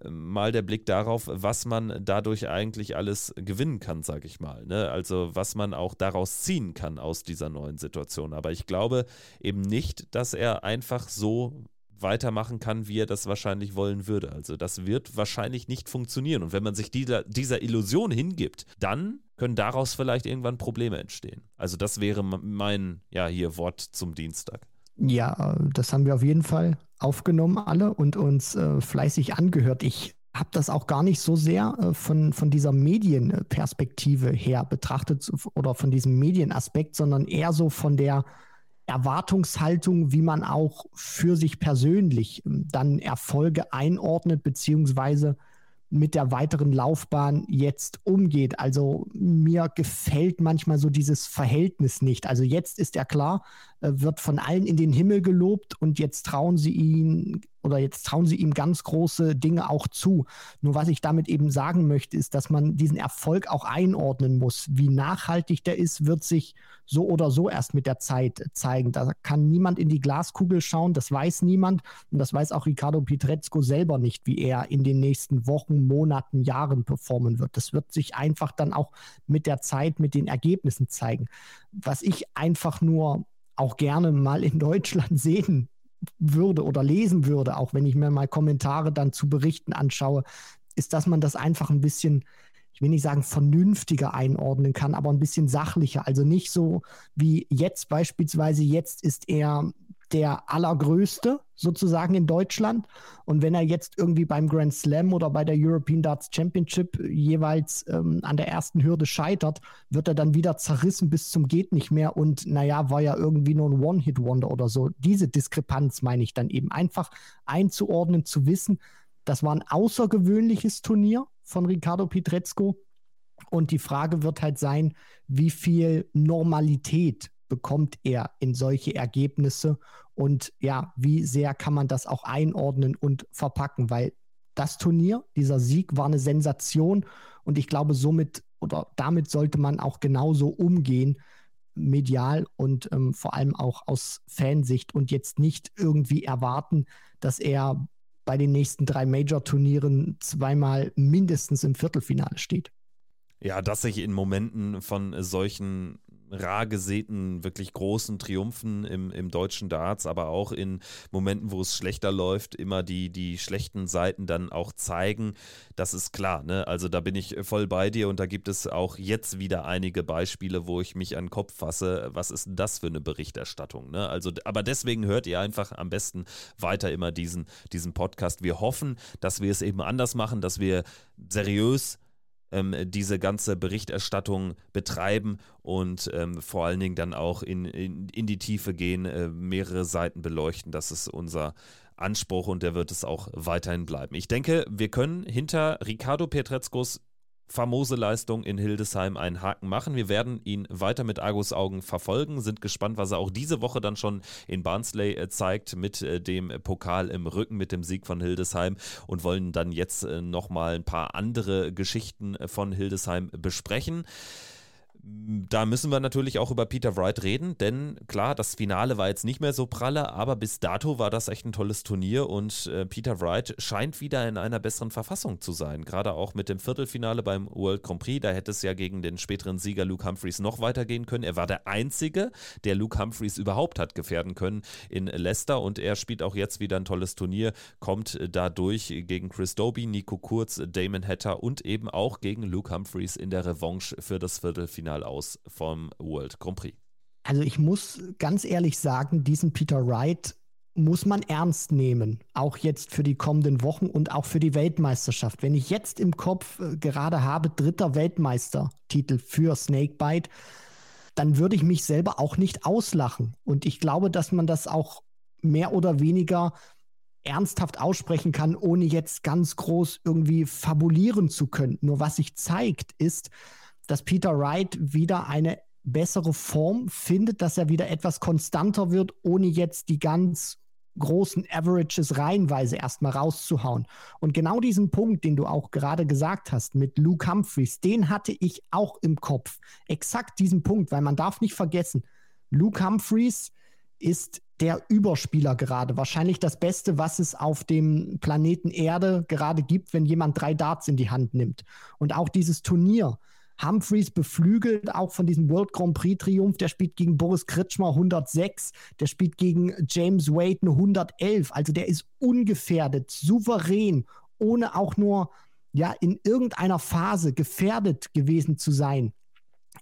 äh, mal der Blick darauf, was man dadurch eigentlich alles gewinnen kann, sage ich mal. Ne? Also was man auch daraus ziehen kann aus dieser neuen Situation. Aber ich glaube eben nicht, dass er einfach so weitermachen kann, wie er das wahrscheinlich wollen würde. Also das wird wahrscheinlich nicht funktionieren. Und wenn man sich dieser, dieser Illusion hingibt, dann können daraus vielleicht irgendwann Probleme entstehen. Also das wäre mein, ja, hier Wort zum Dienstag. Ja, das haben wir auf jeden Fall aufgenommen alle und uns äh, fleißig angehört. Ich habe das auch gar nicht so sehr äh, von, von dieser Medienperspektive her betrachtet oder von diesem Medienaspekt, sondern eher so von der Erwartungshaltung, wie man auch für sich persönlich ähm, dann Erfolge einordnet, beziehungsweise mit der weiteren Laufbahn jetzt umgeht. Also mir gefällt manchmal so dieses Verhältnis nicht. Also jetzt ist er klar, wird von allen in den Himmel gelobt und jetzt trauen sie ihn oder jetzt trauen sie ihm ganz große Dinge auch zu. Nur was ich damit eben sagen möchte, ist, dass man diesen Erfolg auch einordnen muss. Wie nachhaltig der ist, wird sich so oder so erst mit der Zeit zeigen. Da kann niemand in die Glaskugel schauen, das weiß niemand und das weiß auch Ricardo Pietrezco selber nicht, wie er in den nächsten Wochen, Monaten, Jahren performen wird. Das wird sich einfach dann auch mit der Zeit, mit den Ergebnissen zeigen. Was ich einfach nur auch gerne mal in Deutschland sehen würde oder lesen würde, auch wenn ich mir mal Kommentare dann zu Berichten anschaue, ist, dass man das einfach ein bisschen, ich will nicht sagen vernünftiger einordnen kann, aber ein bisschen sachlicher. Also nicht so wie jetzt beispielsweise, jetzt ist er der allergrößte sozusagen in Deutschland. Und wenn er jetzt irgendwie beim Grand Slam oder bei der European Darts Championship jeweils ähm, an der ersten Hürde scheitert, wird er dann wieder zerrissen bis zum geht nicht mehr. Und naja, war ja irgendwie nur ein One-Hit-Wonder oder so. Diese Diskrepanz meine ich dann eben einfach einzuordnen, zu wissen, das war ein außergewöhnliches Turnier von Ricardo Pietrezco. Und die Frage wird halt sein, wie viel Normalität bekommt er in solche Ergebnisse und ja, wie sehr kann man das auch einordnen und verpacken, weil das Turnier, dieser Sieg war eine Sensation und ich glaube, somit oder damit sollte man auch genauso umgehen, medial und ähm, vor allem auch aus Fansicht und jetzt nicht irgendwie erwarten, dass er bei den nächsten drei Major-Turnieren zweimal mindestens im Viertelfinale steht. Ja, dass sich in Momenten von solchen rar gesäten, wirklich großen Triumphen im, im deutschen Darts, aber auch in Momenten, wo es schlechter läuft, immer die, die schlechten Seiten dann auch zeigen. Das ist klar, ne? Also da bin ich voll bei dir und da gibt es auch jetzt wieder einige Beispiele, wo ich mich an den Kopf fasse. Was ist denn das für eine Berichterstattung? Ne? Also, aber deswegen hört ihr einfach am besten weiter immer diesen, diesen Podcast. Wir hoffen, dass wir es eben anders machen, dass wir seriös ähm, diese ganze Berichterstattung betreiben und ähm, vor allen Dingen dann auch in, in, in die Tiefe gehen, äh, mehrere Seiten beleuchten. Das ist unser Anspruch und der wird es auch weiterhin bleiben. Ich denke, wir können hinter Ricardo Petretzkos famose Leistung in Hildesheim einen Haken machen. Wir werden ihn weiter mit Argus Augen verfolgen, sind gespannt, was er auch diese Woche dann schon in Barnsley äh, zeigt mit äh, dem Pokal im Rücken, mit dem Sieg von Hildesheim und wollen dann jetzt äh, nochmal ein paar andere Geschichten von Hildesheim besprechen. Da müssen wir natürlich auch über Peter Wright reden, denn klar, das Finale war jetzt nicht mehr so pralle, aber bis dato war das echt ein tolles Turnier und äh, Peter Wright scheint wieder in einer besseren Verfassung zu sein. Gerade auch mit dem Viertelfinale beim World Grand Prix, da hätte es ja gegen den späteren Sieger Luke Humphreys noch weitergehen können. Er war der Einzige, der Luke Humphreys überhaupt hat gefährden können in Leicester und er spielt auch jetzt wieder ein tolles Turnier, kommt dadurch gegen Chris Doby, Nico Kurz, Damon Hatter und eben auch gegen Luke Humphreys in der Revanche für das Viertelfinale Halbfinale aus vom World Grand Prix. Also ich muss ganz ehrlich sagen, diesen Peter Wright muss man ernst nehmen, auch jetzt für die kommenden Wochen und auch für die Weltmeisterschaft. Wenn ich jetzt im Kopf äh, gerade habe, dritter Weltmeistertitel für Snakebite, dann würde ich mich selber auch nicht auslachen. Und ich glaube, dass man das auch mehr oder weniger ernsthaft aussprechen kann, ohne jetzt ganz groß irgendwie fabulieren zu können. Nur was sich zeigt, ist, dass Peter Wright wieder eine bessere Form findet, dass er wieder etwas konstanter wird, ohne jetzt die ganz großen Averages reihenweise erstmal rauszuhauen. Und genau diesen Punkt, den du auch gerade gesagt hast mit Luke Humphreys, den hatte ich auch im Kopf. Exakt diesen Punkt, weil man darf nicht vergessen, Luke Humphreys ist der Überspieler gerade. Wahrscheinlich das Beste, was es auf dem Planeten Erde gerade gibt, wenn jemand drei Darts in die Hand nimmt. Und auch dieses Turnier Humphreys beflügelt auch von diesem World Grand Prix Triumph. Der spielt gegen Boris Kritschmer 106, der spielt gegen James Wade eine 111. Also der ist ungefährdet, souverän, ohne auch nur ja in irgendeiner Phase gefährdet gewesen zu sein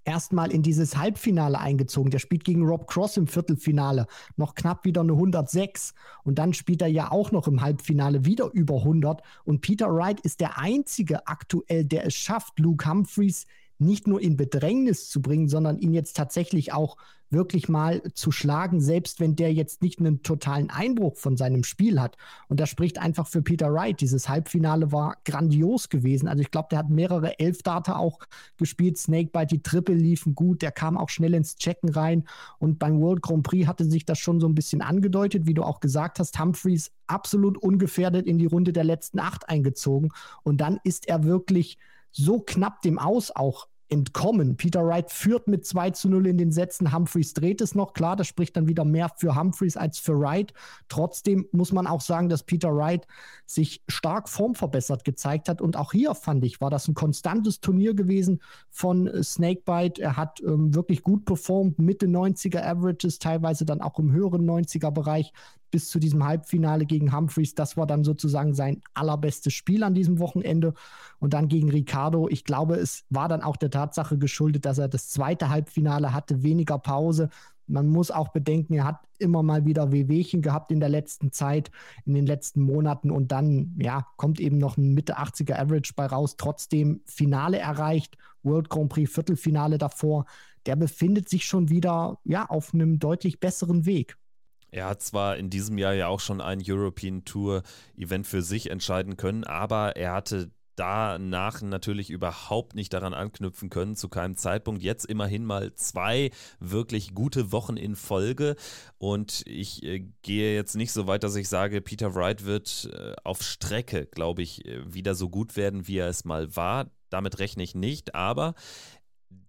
erstmal in dieses Halbfinale eingezogen. Der spielt gegen Rob Cross im Viertelfinale, noch knapp wieder eine 106. Und dann spielt er ja auch noch im Halbfinale wieder über 100. Und Peter Wright ist der einzige aktuell, der es schafft, Luke Humphreys nicht nur in Bedrängnis zu bringen, sondern ihn jetzt tatsächlich auch wirklich mal zu schlagen, selbst wenn der jetzt nicht einen totalen Einbruch von seinem Spiel hat. Und das spricht einfach für Peter Wright. Dieses Halbfinale war grandios gewesen. Also ich glaube, der hat mehrere Elf-Data auch gespielt. Snakebite, die Triple liefen gut. Der kam auch schnell ins Checken rein. Und beim World Grand Prix hatte sich das schon so ein bisschen angedeutet, wie du auch gesagt hast. Humphreys absolut ungefährdet in die Runde der letzten acht eingezogen. Und dann ist er wirklich so knapp dem Aus auch entkommen. Peter Wright führt mit 2 zu 0 in den Sätzen. Humphreys dreht es noch. Klar, das spricht dann wieder mehr für Humphreys als für Wright. Trotzdem muss man auch sagen, dass Peter Wright sich stark formverbessert gezeigt hat. Und auch hier fand ich, war das ein konstantes Turnier gewesen von Snakebite. Er hat ähm, wirklich gut performt, Mitte 90er Averages, teilweise dann auch im höheren 90er Bereich bis zu diesem Halbfinale gegen Humphreys. Das war dann sozusagen sein allerbestes Spiel an diesem Wochenende. Und dann gegen Ricardo. Ich glaube, es war dann auch der Tatsache geschuldet, dass er das zweite Halbfinale hatte, weniger Pause. Man muss auch bedenken, er hat immer mal wieder Wehwehchen gehabt in der letzten Zeit, in den letzten Monaten und dann, ja, kommt eben noch ein Mitte 80er Average bei raus. Trotzdem Finale erreicht, World Grand Prix Viertelfinale davor. Der befindet sich schon wieder, ja, auf einem deutlich besseren Weg. Er hat zwar in diesem Jahr ja auch schon ein European Tour Event für sich entscheiden können, aber er hatte danach natürlich überhaupt nicht daran anknüpfen können, zu keinem Zeitpunkt. Jetzt immerhin mal zwei wirklich gute Wochen in Folge. Und ich äh, gehe jetzt nicht so weit, dass ich sage, Peter Wright wird äh, auf Strecke, glaube ich, äh, wieder so gut werden, wie er es mal war. Damit rechne ich nicht, aber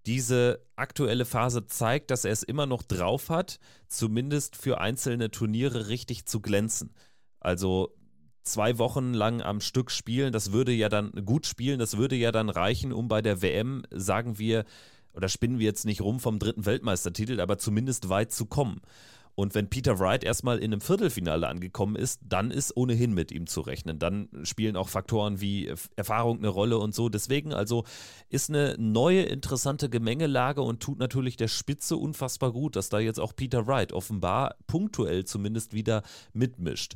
diese aktuelle Phase zeigt, dass er es immer noch drauf hat, zumindest für einzelne Turniere richtig zu glänzen. Also zwei Wochen lang am Stück spielen, das würde ja dann gut spielen, das würde ja dann reichen, um bei der WM, sagen wir, oder spinnen wir jetzt nicht rum vom dritten Weltmeistertitel, aber zumindest weit zu kommen. Und wenn Peter Wright erstmal in einem Viertelfinale angekommen ist, dann ist ohnehin mit ihm zu rechnen. Dann spielen auch Faktoren wie Erfahrung eine Rolle und so. Deswegen also ist eine neue interessante Gemengelage und tut natürlich der Spitze unfassbar gut, dass da jetzt auch Peter Wright offenbar punktuell zumindest wieder mitmischt.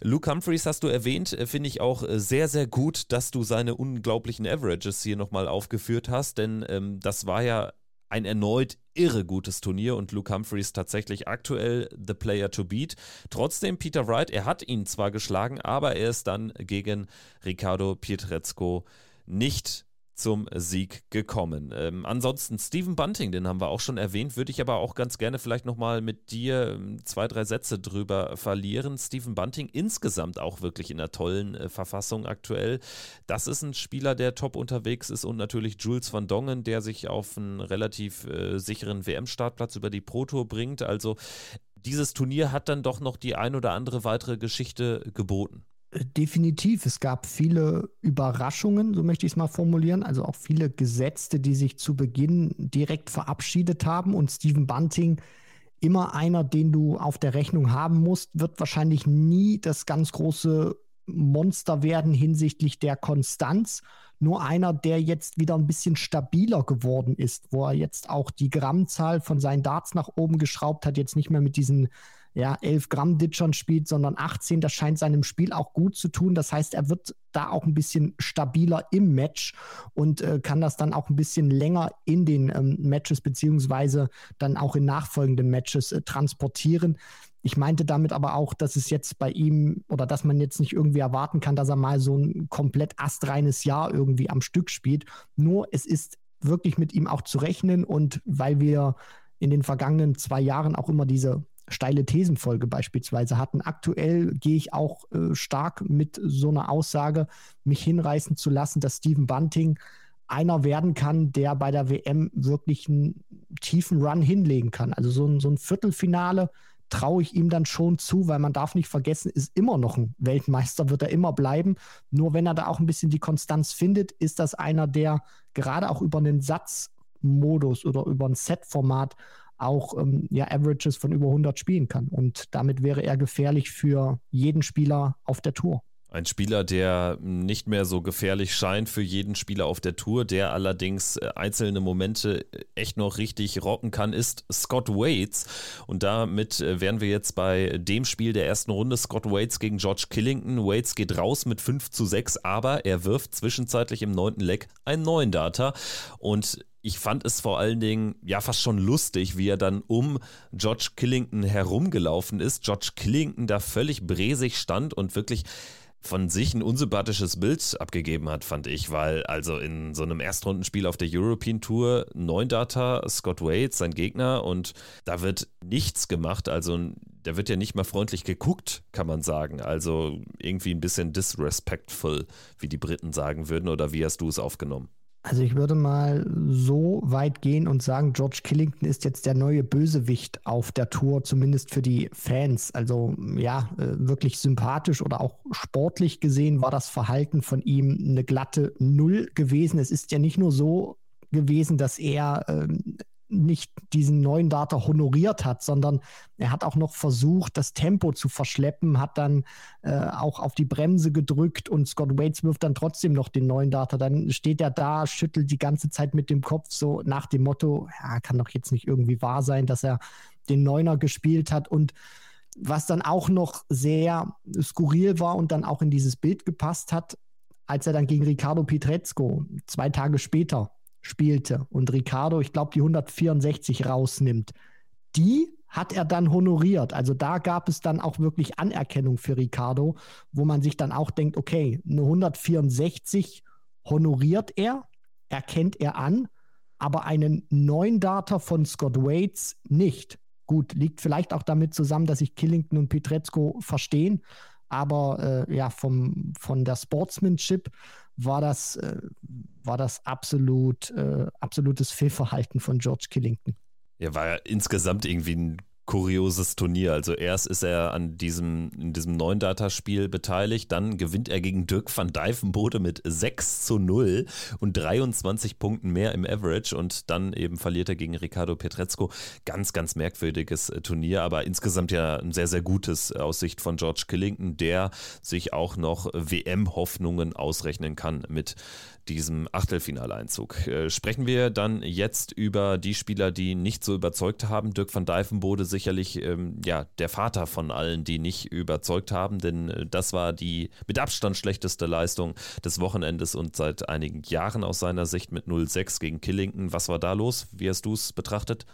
Luke Humphreys hast du erwähnt, äh, finde ich auch äh, sehr, sehr gut, dass du seine unglaublichen Averages hier nochmal aufgeführt hast, denn ähm, das war ja ein erneut irre gutes Turnier und Luke Humphreys tatsächlich aktuell the player to beat. Trotzdem Peter Wright, er hat ihn zwar geschlagen, aber er ist dann gegen Ricardo Pietrezco nicht zum Sieg gekommen. Ähm, ansonsten Stephen Bunting, den haben wir auch schon erwähnt, würde ich aber auch ganz gerne vielleicht nochmal mit dir ähm, zwei, drei Sätze drüber verlieren. Stephen Bunting insgesamt auch wirklich in einer tollen äh, Verfassung aktuell. Das ist ein Spieler, der top unterwegs ist und natürlich Jules van Dongen, der sich auf einen relativ äh, sicheren WM-Startplatz über die Pro Tour bringt. Also dieses Turnier hat dann doch noch die ein oder andere weitere Geschichte geboten. Definitiv. Es gab viele Überraschungen, so möchte ich es mal formulieren. Also auch viele Gesetzte, die sich zu Beginn direkt verabschiedet haben. Und Stephen Bunting, immer einer, den du auf der Rechnung haben musst, wird wahrscheinlich nie das ganz große Monster werden hinsichtlich der Konstanz. Nur einer, der jetzt wieder ein bisschen stabiler geworden ist, wo er jetzt auch die Grammzahl von seinen Darts nach oben geschraubt hat, jetzt nicht mehr mit diesen ja, 11 Gramm Ditchern spielt, sondern 18. Das scheint seinem Spiel auch gut zu tun. Das heißt, er wird da auch ein bisschen stabiler im Match und äh, kann das dann auch ein bisschen länger in den ähm, Matches beziehungsweise dann auch in nachfolgenden Matches äh, transportieren. Ich meinte damit aber auch, dass es jetzt bei ihm oder dass man jetzt nicht irgendwie erwarten kann, dass er mal so ein komplett astreines Jahr irgendwie am Stück spielt. Nur es ist wirklich mit ihm auch zu rechnen und weil wir in den vergangenen zwei Jahren auch immer diese steile Thesenfolge beispielsweise hatten. Aktuell gehe ich auch äh, stark mit so einer Aussage, mich hinreißen zu lassen, dass Steven Bunting einer werden kann, der bei der WM wirklich einen tiefen Run hinlegen kann. Also so ein, so ein Viertelfinale traue ich ihm dann schon zu, weil man darf nicht vergessen, ist immer noch ein Weltmeister, wird er immer bleiben. Nur wenn er da auch ein bisschen die Konstanz findet, ist das einer, der gerade auch über einen Satzmodus oder über ein Set-Format auch ähm, ja, Averages von über 100 spielen kann. Und damit wäre er gefährlich für jeden Spieler auf der Tour. Ein Spieler, der nicht mehr so gefährlich scheint für jeden Spieler auf der Tour, der allerdings äh, einzelne Momente äh, echt noch richtig rocken kann, ist Scott Waits. Und damit äh, wären wir jetzt bei dem Spiel der ersten Runde. Scott Waits gegen George Killington. Waits geht raus mit 5 zu 6, aber er wirft zwischenzeitlich im neunten Leck einen neuen Data. Und ich fand es vor allen Dingen ja fast schon lustig, wie er dann um George Killington herumgelaufen ist. George Killington da völlig bresig stand und wirklich von sich ein unsympathisches Bild abgegeben hat, fand ich, weil also in so einem Erstrundenspiel auf der European Tour, neun Data, Scott Waits, sein Gegner und da wird nichts gemacht, also da wird ja nicht mal freundlich geguckt, kann man sagen, also irgendwie ein bisschen disrespectful, wie die Briten sagen würden oder wie hast du es aufgenommen? Also ich würde mal so weit gehen und sagen, George Killington ist jetzt der neue Bösewicht auf der Tour, zumindest für die Fans. Also ja, äh, wirklich sympathisch oder auch sportlich gesehen war das Verhalten von ihm eine glatte Null gewesen. Es ist ja nicht nur so gewesen, dass er ähm, nicht diesen neuen Data honoriert hat, sondern er hat auch noch versucht, das Tempo zu verschleppen, hat dann äh, auch auf die Bremse gedrückt und Scott Waits wirft dann trotzdem noch den neuen Data. Dann steht er da, schüttelt die ganze Zeit mit dem Kopf so nach dem Motto, ja, kann doch jetzt nicht irgendwie wahr sein, dass er den Neuner gespielt hat und was dann auch noch sehr skurril war und dann auch in dieses Bild gepasst hat, als er dann gegen Ricardo Pietrezco zwei Tage später spielte und Ricardo, ich glaube, die 164 rausnimmt, die hat er dann honoriert. Also da gab es dann auch wirklich Anerkennung für Ricardo, wo man sich dann auch denkt, okay, eine 164 honoriert er, erkennt er an, aber einen neuen Data von Scott Waits nicht. Gut, liegt vielleicht auch damit zusammen, dass sich Killington und Pietrezco verstehen, aber äh, ja, vom, von der Sportsmanship war das, äh, war das absolut, äh, absolutes Fehlverhalten von George Killington. Ja, war ja insgesamt irgendwie ein kurioses Turnier. Also erst ist er an diesem, in diesem neuen Dataspiel beteiligt, dann gewinnt er gegen Dirk van Dijvenbode mit 6 zu 0 und 23 Punkten mehr im Average und dann eben verliert er gegen Ricardo Petrezco. Ganz, ganz merkwürdiges äh, Turnier, aber insgesamt ja ein sehr, sehr gutes aus Sicht von George Killington, der sich auch noch WM-Hoffnungen ausrechnen kann mit diesem Achtelfinaleinzug. Äh, sprechen wir dann jetzt über die Spieler, die nicht so überzeugt haben. Dirk van Dijvenbode sicherlich ähm, ja, der Vater von allen, die nicht überzeugt haben, denn äh, das war die mit Abstand schlechteste Leistung des Wochenendes und seit einigen Jahren aus seiner Sicht mit 0-6 gegen Killington. Was war da los? Wie hast du es betrachtet?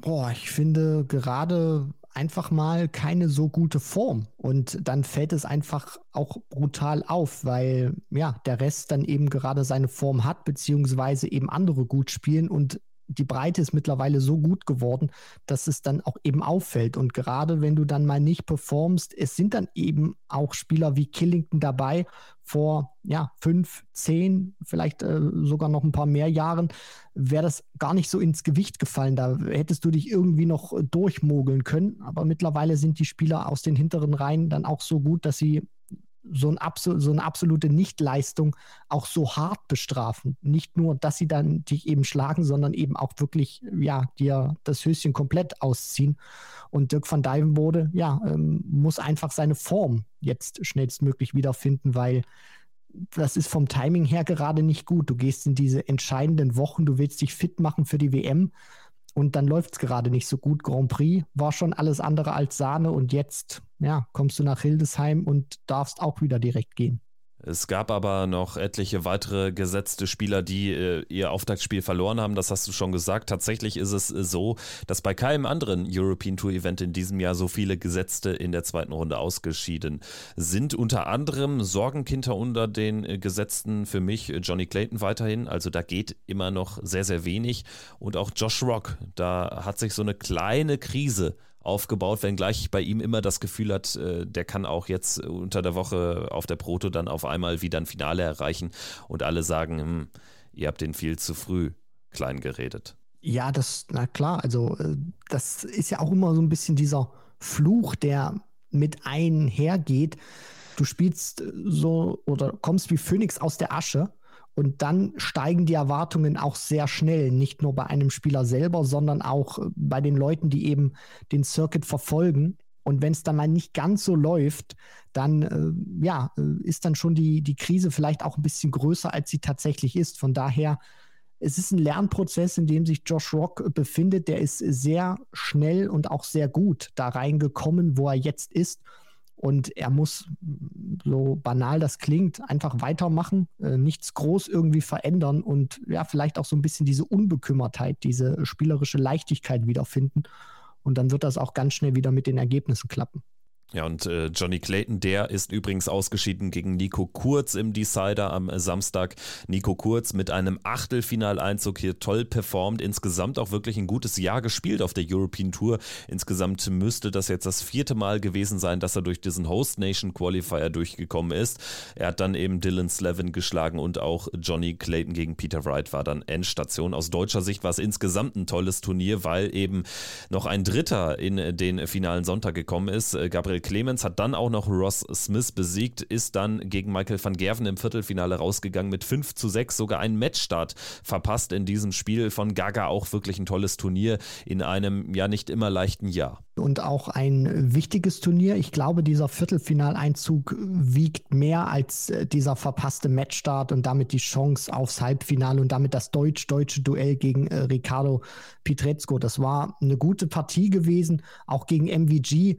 Boah, ich finde gerade einfach mal keine so gute Form. Und dann fällt es einfach auch brutal auf, weil ja, der Rest dann eben gerade seine Form hat, beziehungsweise eben andere gut spielen und die Breite ist mittlerweile so gut geworden, dass es dann auch eben auffällt. Und gerade wenn du dann mal nicht performst, es sind dann eben auch Spieler wie Killington dabei, vor ja, fünf, zehn, vielleicht äh, sogar noch ein paar mehr Jahren, wäre das gar nicht so ins Gewicht gefallen. Da hättest du dich irgendwie noch durchmogeln können. Aber mittlerweile sind die Spieler aus den hinteren Reihen dann auch so gut, dass sie so, ein so eine absolute Nichtleistung auch so hart bestrafen. Nicht nur, dass sie dann dich eben schlagen, sondern eben auch wirklich, ja, dir das Höschen komplett ausziehen. Und Dirk van Dijvenbode, ja, ähm, muss einfach seine Form jetzt schnellstmöglich wiederfinden, weil das ist vom Timing her gerade nicht gut. Du gehst in diese entscheidenden Wochen, du willst dich fit machen für die WM und dann läuft es gerade nicht so gut. Grand Prix war schon alles andere als Sahne und jetzt ja, kommst du nach Hildesheim und darfst auch wieder direkt gehen. Es gab aber noch etliche weitere gesetzte Spieler, die äh, ihr Auftaktspiel verloren haben. Das hast du schon gesagt. Tatsächlich ist es äh, so, dass bei keinem anderen European Tour Event in diesem Jahr so viele Gesetzte in der zweiten Runde ausgeschieden sind. Unter anderem Sorgenkinder unter den äh, Gesetzten für mich äh, Johnny Clayton weiterhin. Also da geht immer noch sehr, sehr wenig. Und auch Josh Rock, da hat sich so eine kleine Krise aufgebaut, wenngleich ich bei ihm immer das Gefühl hat, äh, der kann auch jetzt unter der Woche auf der Proto dann auf einmal wieder ein Finale erreichen und alle sagen, hm, ihr habt den viel zu früh klein geredet. Ja, das, na klar, also äh, das ist ja auch immer so ein bisschen dieser Fluch, der mit einhergeht. Du spielst so oder kommst wie Phönix aus der Asche und dann steigen die Erwartungen auch sehr schnell, nicht nur bei einem Spieler selber, sondern auch äh, bei den Leuten, die eben den Circuit verfolgen. Und wenn es dann mal nicht ganz so läuft, dann äh, ja, äh, ist dann schon die, die Krise vielleicht auch ein bisschen größer, als sie tatsächlich ist. Von daher, es ist ein Lernprozess, in dem sich Josh Rock äh, befindet. Der ist sehr schnell und auch sehr gut da reingekommen, wo er jetzt ist. Und er muss, so banal das klingt, einfach weitermachen, äh, nichts groß irgendwie verändern und ja, vielleicht auch so ein bisschen diese Unbekümmertheit, diese spielerische Leichtigkeit wiederfinden. Und dann wird das auch ganz schnell wieder mit den Ergebnissen klappen. Ja, und äh, Johnny Clayton, der ist übrigens ausgeschieden gegen Nico Kurz im Decider am Samstag. Nico Kurz mit einem Achtelfinaleinzug hier toll performt. Insgesamt auch wirklich ein gutes Jahr gespielt auf der European Tour. Insgesamt müsste das jetzt das vierte Mal gewesen sein, dass er durch diesen Host Nation Qualifier durchgekommen ist. Er hat dann eben Dylan Slevin geschlagen und auch Johnny Clayton gegen Peter Wright war dann Endstation. Aus deutscher Sicht war es insgesamt ein tolles Turnier, weil eben noch ein Dritter in den finalen Sonntag gekommen ist. Gabriel Clemens hat dann auch noch Ross Smith besiegt, ist dann gegen Michael van Gerven im Viertelfinale rausgegangen mit 5 zu 6, sogar einen Matchstart verpasst in diesem Spiel von Gaga. Auch wirklich ein tolles Turnier in einem ja nicht immer leichten Jahr. Und auch ein wichtiges Turnier. Ich glaube, dieser Viertelfinaleinzug wiegt mehr als äh, dieser verpasste Matchstart und damit die Chance aufs Halbfinale und damit das deutsch-deutsche Duell gegen äh, Ricardo Pietrezco. Das war eine gute Partie gewesen, auch gegen MVG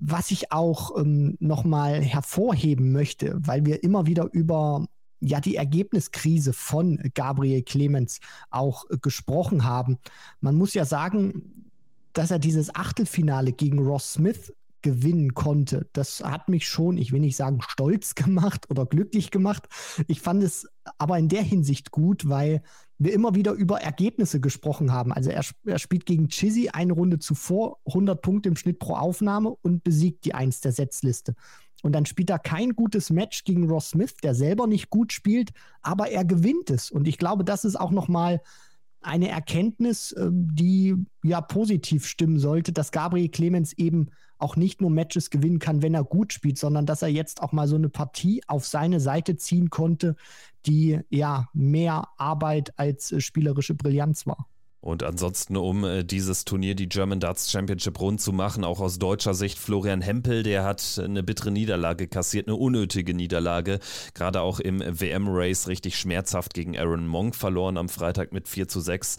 was ich auch ähm, nochmal hervorheben möchte, weil wir immer wieder über ja die Ergebniskrise von Gabriel Clemens auch äh, gesprochen haben. Man muss ja sagen, dass er dieses Achtelfinale gegen Ross Smith gewinnen konnte. Das hat mich schon, ich will nicht sagen stolz gemacht oder glücklich gemacht. Ich fand es aber in der Hinsicht gut, weil wir immer wieder über Ergebnisse gesprochen haben. Also er, er spielt gegen Chizzy eine Runde zuvor, 100 Punkte im Schnitt pro Aufnahme und besiegt die Eins der Setzliste. Und dann spielt er kein gutes Match gegen Ross Smith, der selber nicht gut spielt, aber er gewinnt es. Und ich glaube, das ist auch nochmal eine Erkenntnis, ähm, die ja positiv stimmen sollte, dass Gabriel Clemens eben auch nicht nur Matches gewinnen kann, wenn er gut spielt, sondern dass er jetzt auch mal so eine Partie auf seine Seite ziehen konnte, die ja mehr Arbeit als äh, spielerische Brillanz war. Und ansonsten, um äh, dieses Turnier, die German Darts Championship rund zu machen, auch aus deutscher Sicht, Florian Hempel, der hat eine bittere Niederlage kassiert, eine unnötige Niederlage. Gerade auch im WM-Race richtig schmerzhaft gegen Aaron Monk verloren am Freitag mit 4 zu 6.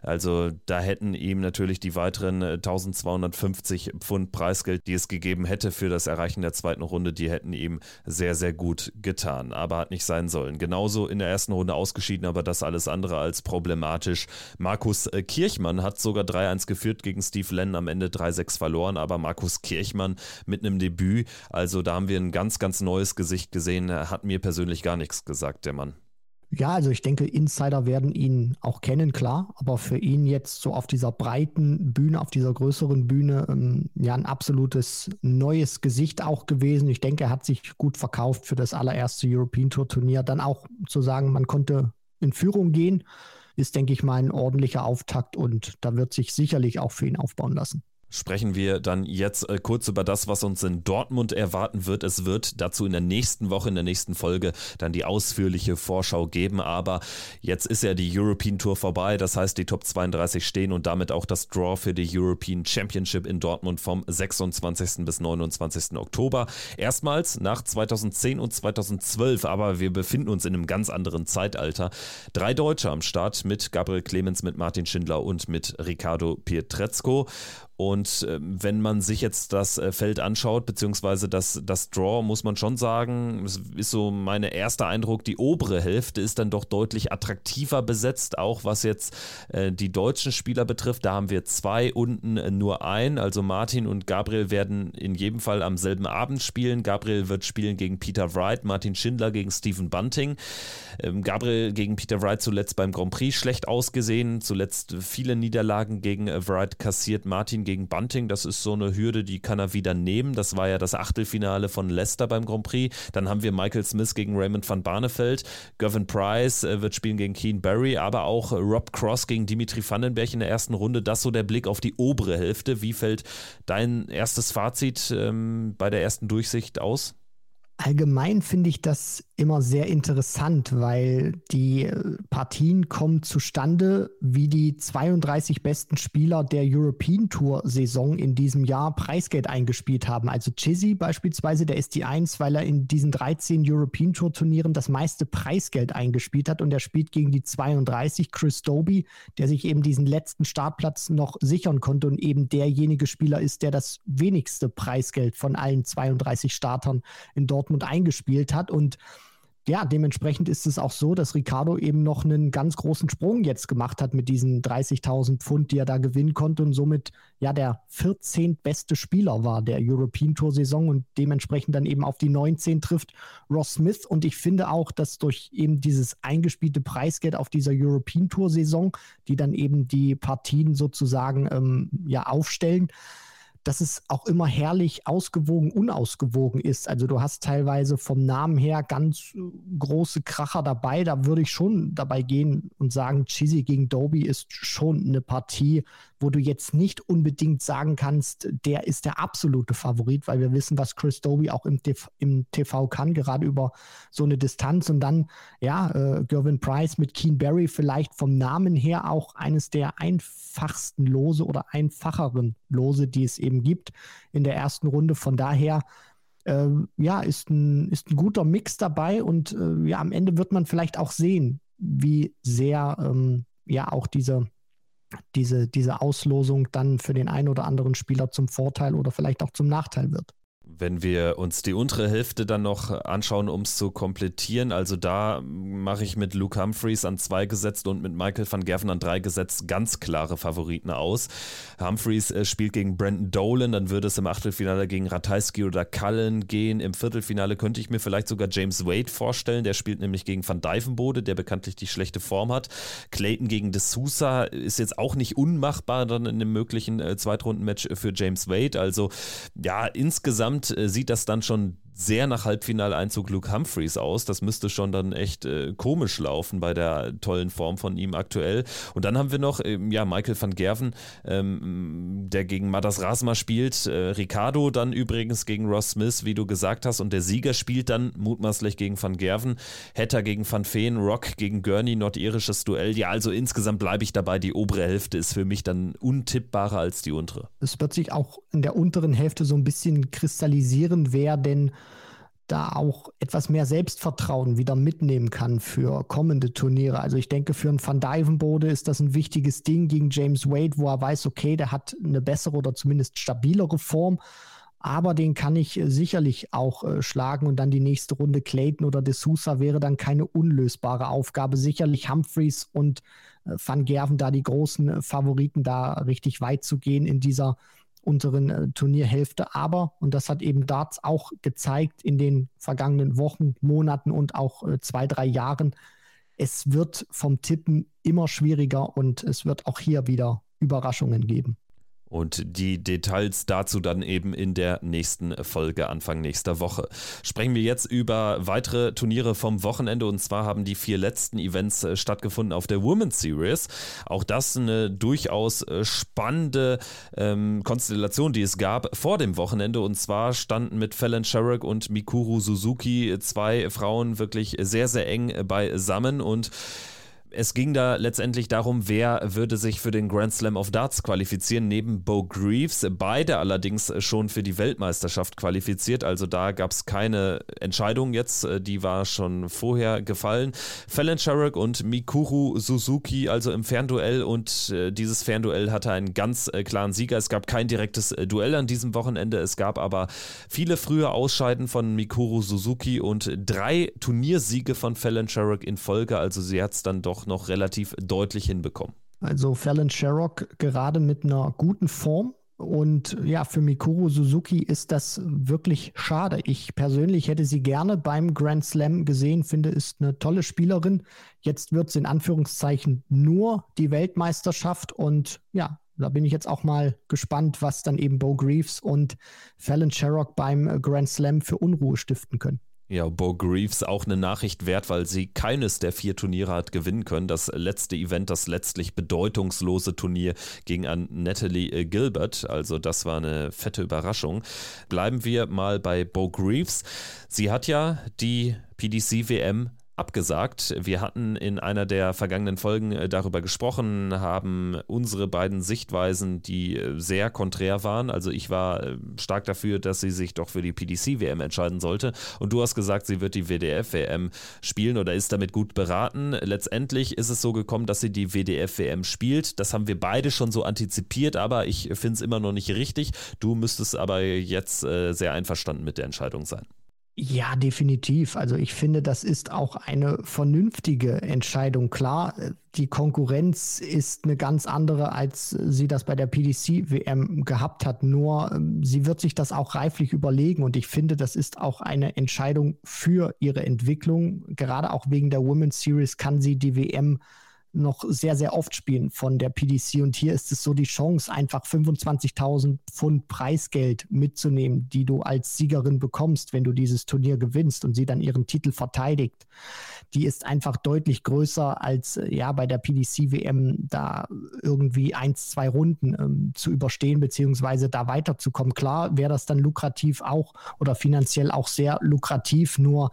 Also da hätten ihm natürlich die weiteren 1250 äh, Pfund Preisgeld, die es gegeben hätte für das Erreichen der zweiten Runde, die hätten ihm sehr, sehr gut getan. Aber hat nicht sein sollen. Genauso in der ersten Runde ausgeschieden, aber das alles andere als problematisch. Markus Äh, Kirchmann hat sogar 3-1 geführt gegen Steve Lennon, am Ende 3-6 verloren, aber Markus Kirchmann mit einem Debüt, also da haben wir ein ganz, ganz neues Gesicht gesehen, er hat mir persönlich gar nichts gesagt, der Mann. Ja, also ich denke, Insider werden ihn auch kennen, klar, aber für ihn jetzt so auf dieser breiten Bühne, auf dieser größeren Bühne, ähm, ja, ein absolutes neues Gesicht auch gewesen. Ich denke, er hat sich gut verkauft für das allererste European Tour Turnier. Dann auch zu sagen, man konnte in Führung gehen, ist, denke ich mal, ein ordentlicher Auftakt und da wird sich sicherlich auch für ihn aufbauen lassen sprechen wir dann jetzt äh, kurz über das, was uns in Dortmund erwarten wird. Es wird dazu in der nächsten Woche, in der nächsten Folge dann die ausführliche Vorschau geben. Aber jetzt ist ja die European Tour vorbei. Das heißt, die Top 32 stehen und damit auch das Draw für die European Championship in Dortmund vom 26. bis 29. Oktober. Erstmals nach 2010 und 2012, aber wir befinden uns in einem ganz anderen Zeitalter. Drei Deutsche am Start mit Gabriel Clemens, mit Martin Schindler und mit Ricardo Pietrezco. Und äh, wenn man sich jetzt das äh, Feld anschaut, beziehungsweise das, das Draw, muss man schon sagen, es ist so mein erster Eindruck, die obere Hälfte ist dann doch deutlich attraktiver besetzt, auch was jetzt äh, die deutschen Spieler betrifft. Da haben wir zwei, unten äh, nur ein. Also Martin und Gabriel werden in jedem Fall am selben Abend spielen. Gabriel wird spielen gegen Peter Wright, Martin Schindler gegen Stephen Bunting. Ähm, Gabriel gegen Peter Wright zuletzt beim Grand Prix schlecht ausgesehen, zuletzt viele Niederlagen gegen äh, Wright kassiert. Martin gegen Bunting, das ist so eine Hürde, die kann er wieder nehmen. Das war ja das Achtelfinale von Leicester beim Grand Prix. Dann haben wir Michael Smith gegen Raymond van Barneveld. Gavin Price äh, wird spielen gegen Keen Barry, aber auch Rob Cross gegen Dimitri Vandenberg in der ersten Runde. Das so der Blick auf die obere Hälfte. Wie fällt dein erstes Fazit ähm, bei der ersten Durchsicht aus? Allgemein finde ich das immer sehr interessant, weil die äh, Partien kommen zustande, wie die 32 besten Spieler der European Tour Saison in diesem Jahr Preisgeld eingespielt haben. Also Chizzy beispielsweise, der ist die Eins, weil er in diesen 13 European Tour Turnieren das meiste Preisgeld eingespielt hat und er spielt gegen die 32 Chris Doby, der sich eben diesen letzten Startplatz noch sichern konnte und eben derjenige Spieler ist, der das wenigste Preisgeld von allen 32 Startern in Dortmund eingespielt hat und ja, dementsprechend ist es auch so, dass Ricardo eben noch einen ganz großen Sprung jetzt gemacht hat mit diesen 30.000 Pfund, die er da gewinnen konnte und somit ja der 14. beste Spieler war der European Tour Saison und dementsprechend dann eben auf die 19 trifft Ross Smith. Und ich finde auch, dass durch eben dieses eingespielte Preisgeld auf dieser European Tour Saison, die dann eben die Partien sozusagen ähm, ja aufstellen, dass es auch immer herrlich ausgewogen, unausgewogen ist. Also du hast teilweise vom Namen her ganz äh, große Kracher dabei. Da würde ich schon dabei gehen und sagen, Cheesy gegen Doby ist schon eine Partie, wo du jetzt nicht unbedingt sagen kannst, der ist der absolute Favorit, weil wir wissen, was Chris Doby auch im, TV, im TV kann, gerade über so eine Distanz. Und dann, ja, äh, Gervin Price mit Keen Barry vielleicht vom Namen her auch eines der einfachsten Lose oder einfacheren Lose, die es eben gibt in der ersten Runde. Von daher, äh, ja, ist ein, ist ein guter Mix dabei und äh, ja, am Ende wird man vielleicht auch sehen, wie sehr ähm, ja auch diese diese, diese Auslosung dann für den einen oder anderen Spieler zum Vorteil oder vielleicht auch zum Nachteil wird. Wenn wir uns die untere Hälfte dann noch anschauen, um es zu komplettieren, also da mache ich mit Luke Humphreys an zwei gesetzt und mit Michael van Gerven an drei gesetzt ganz klare Favoriten aus. Humphreys äh, spielt gegen Brandon Dolan, dann würde es im Achtelfinale gegen Ratajski oder Cullen gehen. Im Viertelfinale könnte ich mir vielleicht sogar James Wade vorstellen, der spielt nämlich gegen Van Dijvenbode, der bekanntlich die schlechte Form hat. Clayton gegen De Sousa ist jetzt auch nicht unmachbar dann in einem möglichen äh, Zweitrundenmatch für James Wade. Also ja, insgesamt äh, sieht das dann schon sehr nach Halbfinaleinzug Luke Humphreys aus. Das müsste schon dann echt äh, komisch laufen bei der tollen Form von ihm aktuell. Und dann haben wir noch äh, ja, Michael van Gerven, ähm, der gegen Madas Rasma spielt. Äh, Ricardo dann übrigens gegen Ross Smith, wie du gesagt hast. Und der Sieger spielt dann mutmaßlich gegen van Gerven. Hatter gegen Van Feen, Rock gegen Gurney, nordirisches Duell. Ja, also insgesamt bleibe ich dabei. Die obere Hälfte ist für mich dann untippbarer als die untere. Es wird sich auch in der unteren Hälfte so ein bisschen kristallisieren, wer denn da auch etwas mehr Selbstvertrauen wieder mitnehmen kann für kommende Turniere. Also ich denke, für einen Van Dijvenbode ist das ein wichtiges Ding gegen James Wade, wo er weiß, okay, der hat eine bessere oder zumindest stabilere Form, aber den kann ich äh, sicherlich auch äh, schlagen und dann die nächste Runde Clayton oder De Sousa wäre dann keine unlösbare Aufgabe. Sicherlich Humphreys und äh, Van Gerven da die großen Favoriten, da richtig weit zu gehen in dieser unteren äh, Turnierhälfte. Aber, und das hat eben Darts auch gezeigt in den vergangenen Wochen, Monaten und auch äh, zwei, drei Jahren, es wird vom Tippen immer schwieriger und es wird auch hier wieder Überraschungen geben. Und die Details dazu dann eben in der nächsten Folge Anfang nächster Woche. Sprechen wir jetzt über weitere Turniere vom Wochenende und zwar haben die vier letzten Events äh, stattgefunden auf der Women's Series. Auch das eine durchaus äh, spannende ähm, Konstellation, die es gab vor dem Wochenende und zwar standen mit Fallon Sherrock und Mikuru Suzuki zwei Frauen wirklich sehr, sehr eng beisammen und es ging da letztendlich darum, wer würde sich für den Grand Slam of Darts qualifizieren, neben Bo Greaves. Beide allerdings schon für die Weltmeisterschaft qualifiziert, also da gab es keine Entscheidung jetzt, die war schon vorher gefallen. Fallon Sherrock und Mikuru Suzuki also im Fernduell und äh, dieses Fernduell hatte einen ganz äh, klaren Sieger. Es gab kein direktes äh, Duell an diesem Wochenende, es gab aber viele frühe Ausscheiden von Mikuru Suzuki und drei Turniersiege von Fallon Sherrock in Folge, also sie hat es dann doch noch relativ deutlich hinbekommen. Also Fallon Sherrock gerade mit einer guten Form. Und ja, für Mikuru Suzuki ist das wirklich schade. Ich persönlich hätte sie gerne beim Grand Slam gesehen, finde, ist eine tolle Spielerin. Jetzt wird es in Anführungszeichen nur die Weltmeisterschaft. Und ja, da bin ich jetzt auch mal gespannt, was dann eben Bo Greaves und Fallon Sherrock beim Grand Slam für Unruhe stiften können. Ja, Bo Greaves auch eine Nachricht wert, weil sie keines der vier Turniere hat gewinnen können. Das letzte Event, das letztlich bedeutungslose Turnier gegen an Natalie äh, Gilbert. Also das war eine fette Überraschung. Bleiben wir mal bei Bo Greaves. Sie hat ja die PDC WM abgesagt. Wir hatten in einer der vergangenen Folgen äh, darüber gesprochen, haben unsere beiden Sichtweisen, die äh, sehr konträr waren. Also ich war äh, stark dafür, dass sie sich doch für die PDC-WM entscheiden sollte. Und du hast gesagt, sie wird die WDF-WM spielen oder ist damit gut beraten. Letztendlich ist es so gekommen, dass sie die WDF-WM spielt. Das haben wir beide schon so antizipiert, aber ich finde es immer noch nicht richtig. Du müsstest aber jetzt sehr einverstanden mit der Entscheidung sein. Ja, definitiv. Also ich finde, das ist auch eine vernünftige Entscheidung. Klar, die Konkurrenz ist eine ganz andere, als sie das bei der PDC-WM gehabt hat. Nur ähm, sie wird sich das auch reiflich überlegen und ich finde, das ist auch eine Entscheidung für ihre Entwicklung. Gerade auch wegen der Women's Series kann sie die WM noch sehr, sehr oft spielen von der PDC. Und hier ist es so die Chance, einfach 25.000 Pfund Preisgeld mitzunehmen, die du als Siegerin bekommst, wenn du dieses Turnier gewinnst und sie dann ihren Titel verteidigt. Die ist einfach deutlich größer als ja bei der PDC WM da irgendwie eins, zwei Runden ähm, zu überstehen, beziehungsweise da weiterzukommen. Klar wäre das dann lukrativ auch oder finanziell auch sehr lukrativ, nur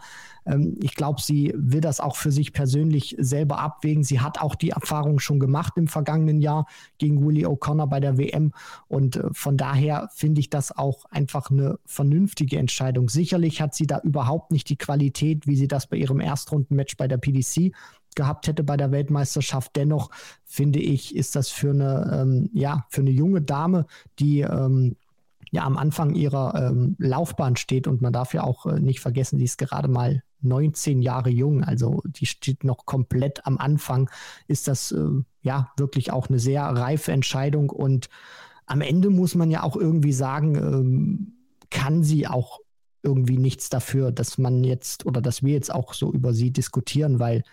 ähm, ich glaube, sie will das auch für sich persönlich selber abwägen. Sie hat auch die Erfahrung schon gemacht im vergangenen Jahr gegen Willie O'Connor bei der WM. Und äh, von daher finde ich das auch einfach eine vernünftige Entscheidung. Sicherlich hat sie da überhaupt nicht die Qualität, wie sie das bei ihrem Erstrundenmatch bei der PDC gehabt hätte bei der Weltmeisterschaft. Dennoch finde ich, ist das für eine, ähm, ja, für eine junge Dame, die ähm, ja am Anfang ihrer ähm, Laufbahn steht und man darf ja auch äh, nicht vergessen, sie ist gerade mal 19 Jahre jung, also die steht noch komplett am Anfang, ist das äh, ja wirklich auch eine sehr reife Entscheidung. Und am Ende muss man ja auch irgendwie sagen, ähm, kann sie auch irgendwie nichts dafür, dass man jetzt oder dass wir jetzt auch so über sie diskutieren, weil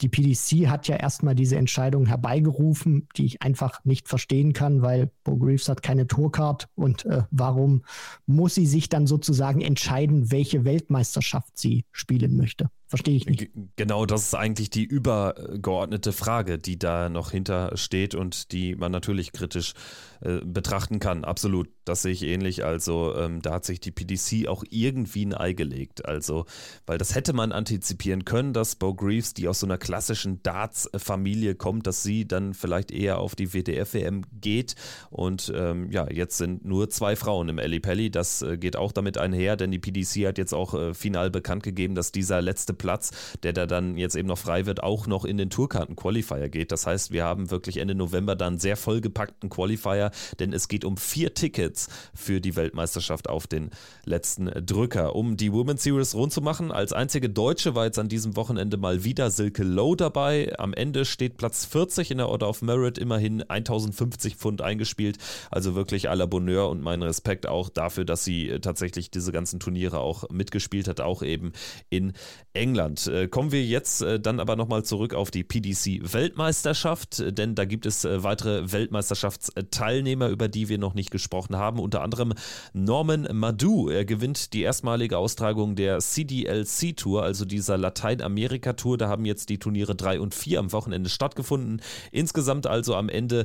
die PDC hat ja erstmal diese Entscheidung herbeigerufen, die ich einfach nicht verstehen kann, weil Bo Greaves hat keine Tourcard und äh, warum muss sie sich dann sozusagen entscheiden, welche Weltmeisterschaft sie spielen möchte? Verstehe ich nicht. Genau, das ist eigentlich die übergeordnete Frage, die da noch hinter steht und die man natürlich kritisch äh, betrachten kann. Absolut, das sehe ich ähnlich. Also ähm, da hat sich die PDC auch irgendwie ein Ei gelegt. Also, weil das hätte man antizipieren können, dass Bo Greaves, die aus so einer klassischen Darts-Familie kommt, dass sie dann vielleicht eher auf die WDF-WM geht. Und ähm, ja, jetzt sind nur zwei Frauen im Eli Pelli. Das äh, geht auch damit einher, denn die PDC hat jetzt auch äh, final bekannt gegeben, dass dieser letzte Platz, der da dann jetzt eben noch frei wird, auch noch in den Tourkarten-Qualifier geht. Das heißt, wir haben wirklich Ende November dann sehr vollgepackten Qualifier, denn es geht um vier Tickets für die Weltmeisterschaft auf den letzten Drücker. Um die Women's Series rund zu machen, als einzige Deutsche war jetzt an diesem Wochenende mal wieder Silke Low dabei. Am Ende steht Platz 40 in der Order of Merit, immerhin 1050 Pfund eingespielt. Also wirklich à la Bonheur und mein Respekt auch dafür, dass sie tatsächlich diese ganzen Turniere auch mitgespielt hat, auch eben in England. Äh, kommen wir jetzt äh, dann aber nochmal zurück auf die PDC-Weltmeisterschaft, denn da gibt es weitere Weltmeisterschaftsteilnehmer, über die wir noch nicht gesprochen haben. Unter anderem Norman Madu. Er gewinnt die erstmalige Austragung der CDLC Tour, also dieser Lateinamerika-Tour. Da haben jetzt die Turniere 3 und 4 am Wochenende stattgefunden. Insgesamt also am Ende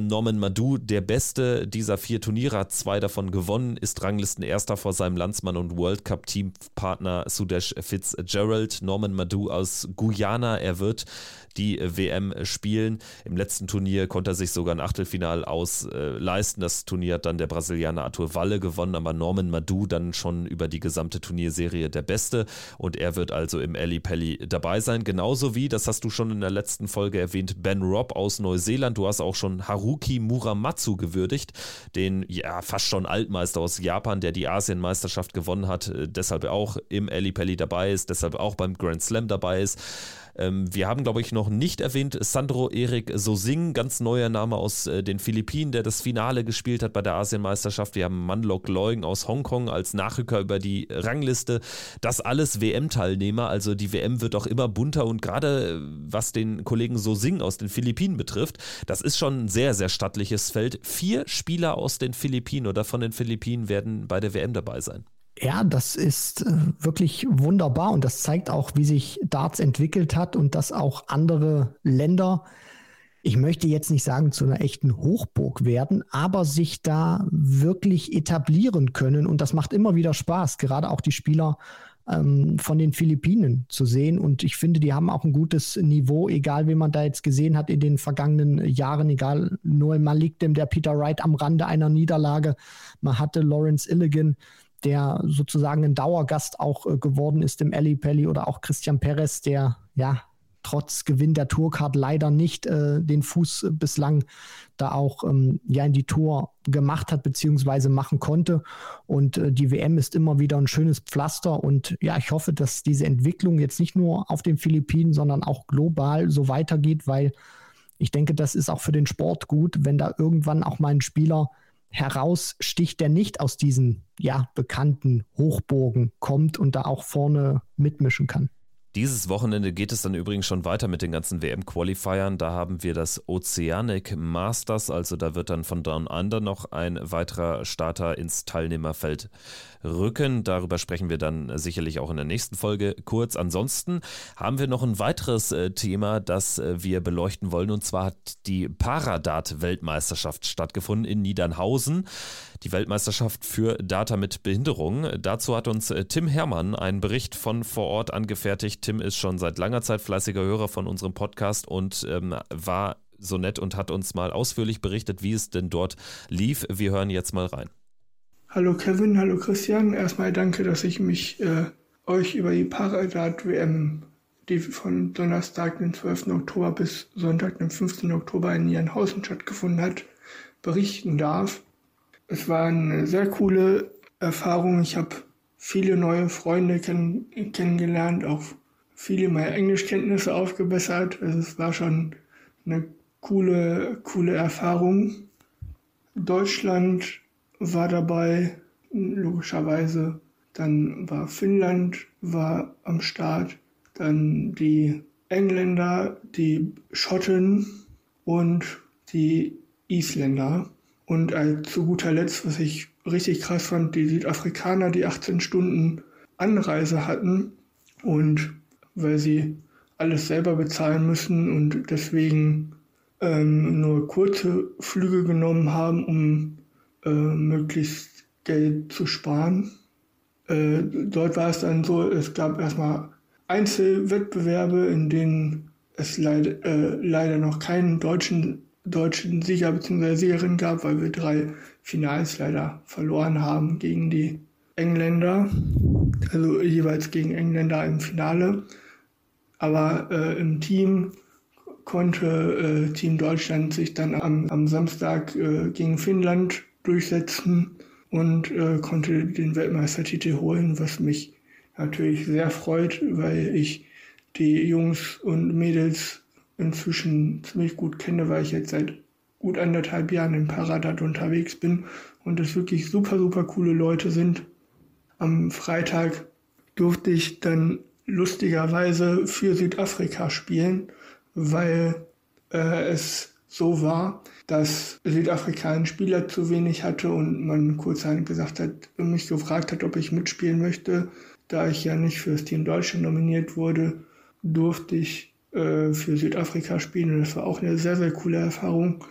Norman Madu der beste dieser vier Turniere, hat zwei davon gewonnen, ist Ranglistenerster vor seinem Landsmann und World Cup Teampartner Sudesh Fitzgerald. Norman Madu aus Guyana, er wird die WM spielen. Im letzten Turnier konnte er sich sogar ein Achtelfinal ausleisten. das Turnier hat dann der Brasilianer Arthur Walle gewonnen, aber Norman Madu dann schon über die gesamte Turnierserie der Beste und er wird also im Ali Pelli dabei sein. Genauso wie, das hast du schon in der letzten Folge erwähnt, Ben Robb aus Neuseeland. Du hast auch schon Haruki Muramatsu gewürdigt, den ja fast schon Altmeister aus Japan, der die Asienmeisterschaft gewonnen hat, äh, deshalb auch im Ali Pelli dabei ist, deshalb auch beim Grand Slam dabei ist. Ähm, wir haben, glaube ich, noch nicht erwähnt Sandro Erik Sosing, ganz neuer Name aus äh, den Philippinen, der das Finale gespielt hat bei der Asienmeisterschaft. Wir haben Manlok Leung aus Hongkong als Nachrücker über die Rangliste. Das alles WM-Teilnehmer, also die WM wird auch immer bunter und gerade äh, was den Kollegen Sosing aus den Philippinen betrifft, das ist schon ein sehr, sehr stattliches Feld. Vier Spieler aus den Philippinen oder von den Philippinen werden bei der WM dabei sein. Ja, das ist äh, wirklich wunderbar und das zeigt auch, wie sich Darts entwickelt hat und dass auch andere Länder, ich möchte jetzt nicht sagen zu einer echten Hochburg werden, aber sich da wirklich etablieren können und das macht immer wieder Spaß, gerade auch die Spieler ähm, von den Philippinen zu sehen und ich finde, die haben auch ein gutes Niveau, egal wie man da jetzt gesehen hat in den vergangenen Jahren, egal Noel Malik, dem der Peter Wright am Rande einer Niederlage, man hatte Lawrence Illigan, der sozusagen ein Dauergast auch äh, geworden ist im Ali Pelli oder auch Christian Perez, der ja trotz Gewinn der Tourcard leider nicht äh, den Fuß äh, bislang da auch ähm, ja in die Tour gemacht hat beziehungsweise machen konnte. Und äh, die WM ist immer wieder ein schönes Pflaster. Und ja ich hoffe, dass diese Entwicklung jetzt nicht nur auf den Philippinen, sondern auch global so weitergeht, weil ich denke, das ist auch für den Sport gut, wenn da irgendwann auch mal ein Spieler heraussticht, der nicht aus diesen ja, bekannten Hochburgen kommt und da auch vorne mitmischen kann. Dieses Wochenende geht es dann übrigens schon weiter mit den ganzen WM-Qualifiern. Da haben wir das Oceanic Masters, also da wird dann von Down Under noch ein weiterer Starter ins Teilnehmerfeld rücken. Darüber sprechen wir dann sicherlich auch in der nächsten Folge kurz. Ansonsten haben wir noch ein weiteres äh, Thema, das äh, wir beleuchten wollen. Und zwar hat die Paradat-Weltmeisterschaft stattgefunden in Niedernhausen. Die Weltmeisterschaft für Data mit Behinderung. Dazu hat uns äh, Tim Herrmann einen Bericht von vor Ort angefertigt. Tim ist schon seit langer Zeit fleißiger Hörer von unserem Podcast und ähm, war so nett und hat uns mal ausführlich berichtet, wie es denn dort lief. Wir hören jetzt mal rein. Hallo Kevin, hallo Christian. Erstmal danke, dass ich mich äh, euch über die Paradat-WM, die von Donnerstag, den 12. Oktober bis Sonntag, den 15. Oktober in Nienhausen stattgefunden hat, berichten darf. Es war eine sehr coole Erfahrung. Ich habe viele neue Freunde kenn kennengelernt, auch viele meiner Englischkenntnisse aufgebessert. Also es war schon eine coole, coole Erfahrung. Deutschland war dabei, logischerweise. Dann war Finnland war am Start, dann die Engländer, die Schotten und die Isländer. Und zu guter Letzt, was ich richtig krass fand, die Südafrikaner, die 18 Stunden Anreise hatten und weil sie alles selber bezahlen müssen und deswegen ähm, nur kurze Flüge genommen haben, um äh, möglichst Geld zu sparen. Äh, dort war es dann so, es gab erstmal Einzelwettbewerbe, in denen es leid, äh, leider noch keinen deutschen, deutschen Sieger bzw. Siegerin gab, weil wir drei Finals leider verloren haben gegen die Engländer, also jeweils gegen Engländer im Finale. Aber äh, im Team konnte äh, Team Deutschland sich dann am, am Samstag äh, gegen Finnland durchsetzen und äh, konnte den Weltmeistertitel holen, was mich natürlich sehr freut, weil ich die Jungs und Mädels inzwischen ziemlich gut kenne, weil ich jetzt seit gut anderthalb Jahren im Paradat unterwegs bin und es wirklich super, super coole Leute sind. Am Freitag durfte ich dann lustigerweise für Südafrika spielen, weil äh, es so war, dass Südafrika einen Spieler zu wenig hatte und man kurzerhand gesagt hat, mich gefragt hat, ob ich mitspielen möchte. Da ich ja nicht fürs Team Deutschland nominiert wurde, durfte ich äh, für Südafrika spielen und das war auch eine sehr, sehr coole Erfahrung.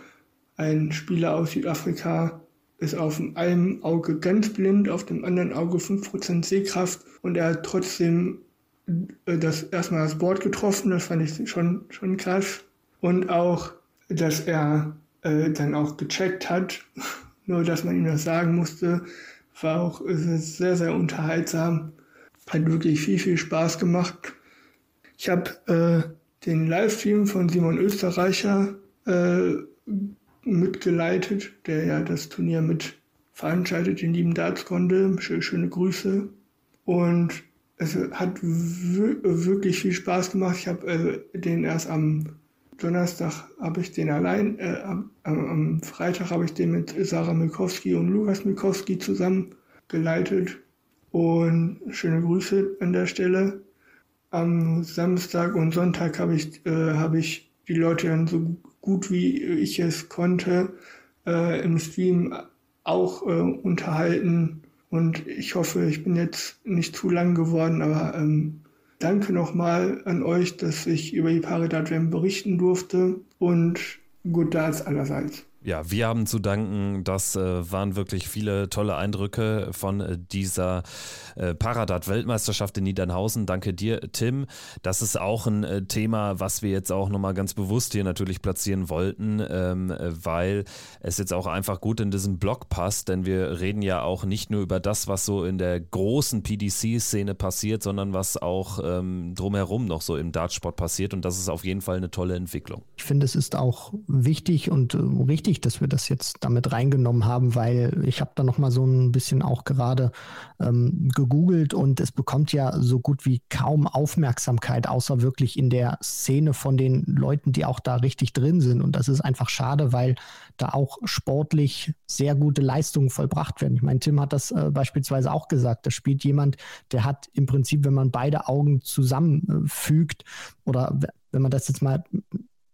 Ein Spieler aus Südafrika ist auf einem Auge ganz blind, auf dem anderen Auge 5% Sehkraft und er hat trotzdem äh, das erstmal das Board getroffen, das fand ich schon, schon krass. Und auch, dass er äh, dann auch gecheckt hat, nur dass man ihm das sagen musste, war auch sehr, sehr unterhaltsam. Hat wirklich viel, viel Spaß gemacht. Ich habe äh, den Livestream von Simon Österreicher äh, mitgeleitet, der ja das Turnier mit veranstaltet, den lieben Dartskonde. Schöne Grüße. Und es hat wirklich viel Spaß gemacht. Ich habe äh, den erst am Donnerstag habe ich den allein, äh, am, am, Freitag habe ich den mit Sarah Milkowski und Lukas Milkowski zusammen geleitet. Und schöne Grüße an der Stelle. Am Samstag und Sonntag habe ich, äh, hab ich die Leute dann so gut wie ich es konnte äh, im Stream auch äh, unterhalten. Und ich hoffe, ich bin jetzt nicht zu lang geworden, aber ähm, danke nochmal an euch, dass ich über die Paridat berichten durfte und gut Darts allerseits. Ja, wir haben zu danken. Das äh, waren wirklich viele tolle Eindrücke von äh, dieser äh, Paradat-Weltmeisterschaft in Niedernhausen. Danke dir, Tim. Das ist auch ein äh, Thema, was wir jetzt auch nochmal ganz bewusst hier natürlich platzieren wollten, ähm, weil es jetzt auch einfach gut in diesen Blog passt, denn wir reden ja auch nicht nur über das, was so in der großen PDC-Szene passiert, sondern was auch ähm, drumherum noch so im Dartsport passiert. Und das ist auf jeden Fall eine tolle Entwicklung. Ich finde, es ist auch wichtig und äh, richtig, wichtig, dass wir das jetzt damit reingenommen haben, weil ich habe da noch mal so ein bisschen auch gerade ähm, gegoogelt und es bekommt ja so gut wie kaum Aufmerksamkeit, außer wirklich in der Szene von den Leuten, die auch da richtig drin sind. Und das ist einfach schade, weil da auch sportlich sehr gute Leistungen vollbracht werden. Ich meine, Tim hat das äh, beispielsweise auch gesagt. Da spielt jemand, der hat im Prinzip, wenn man beide Augen zusammenfügt oder wenn man das jetzt mal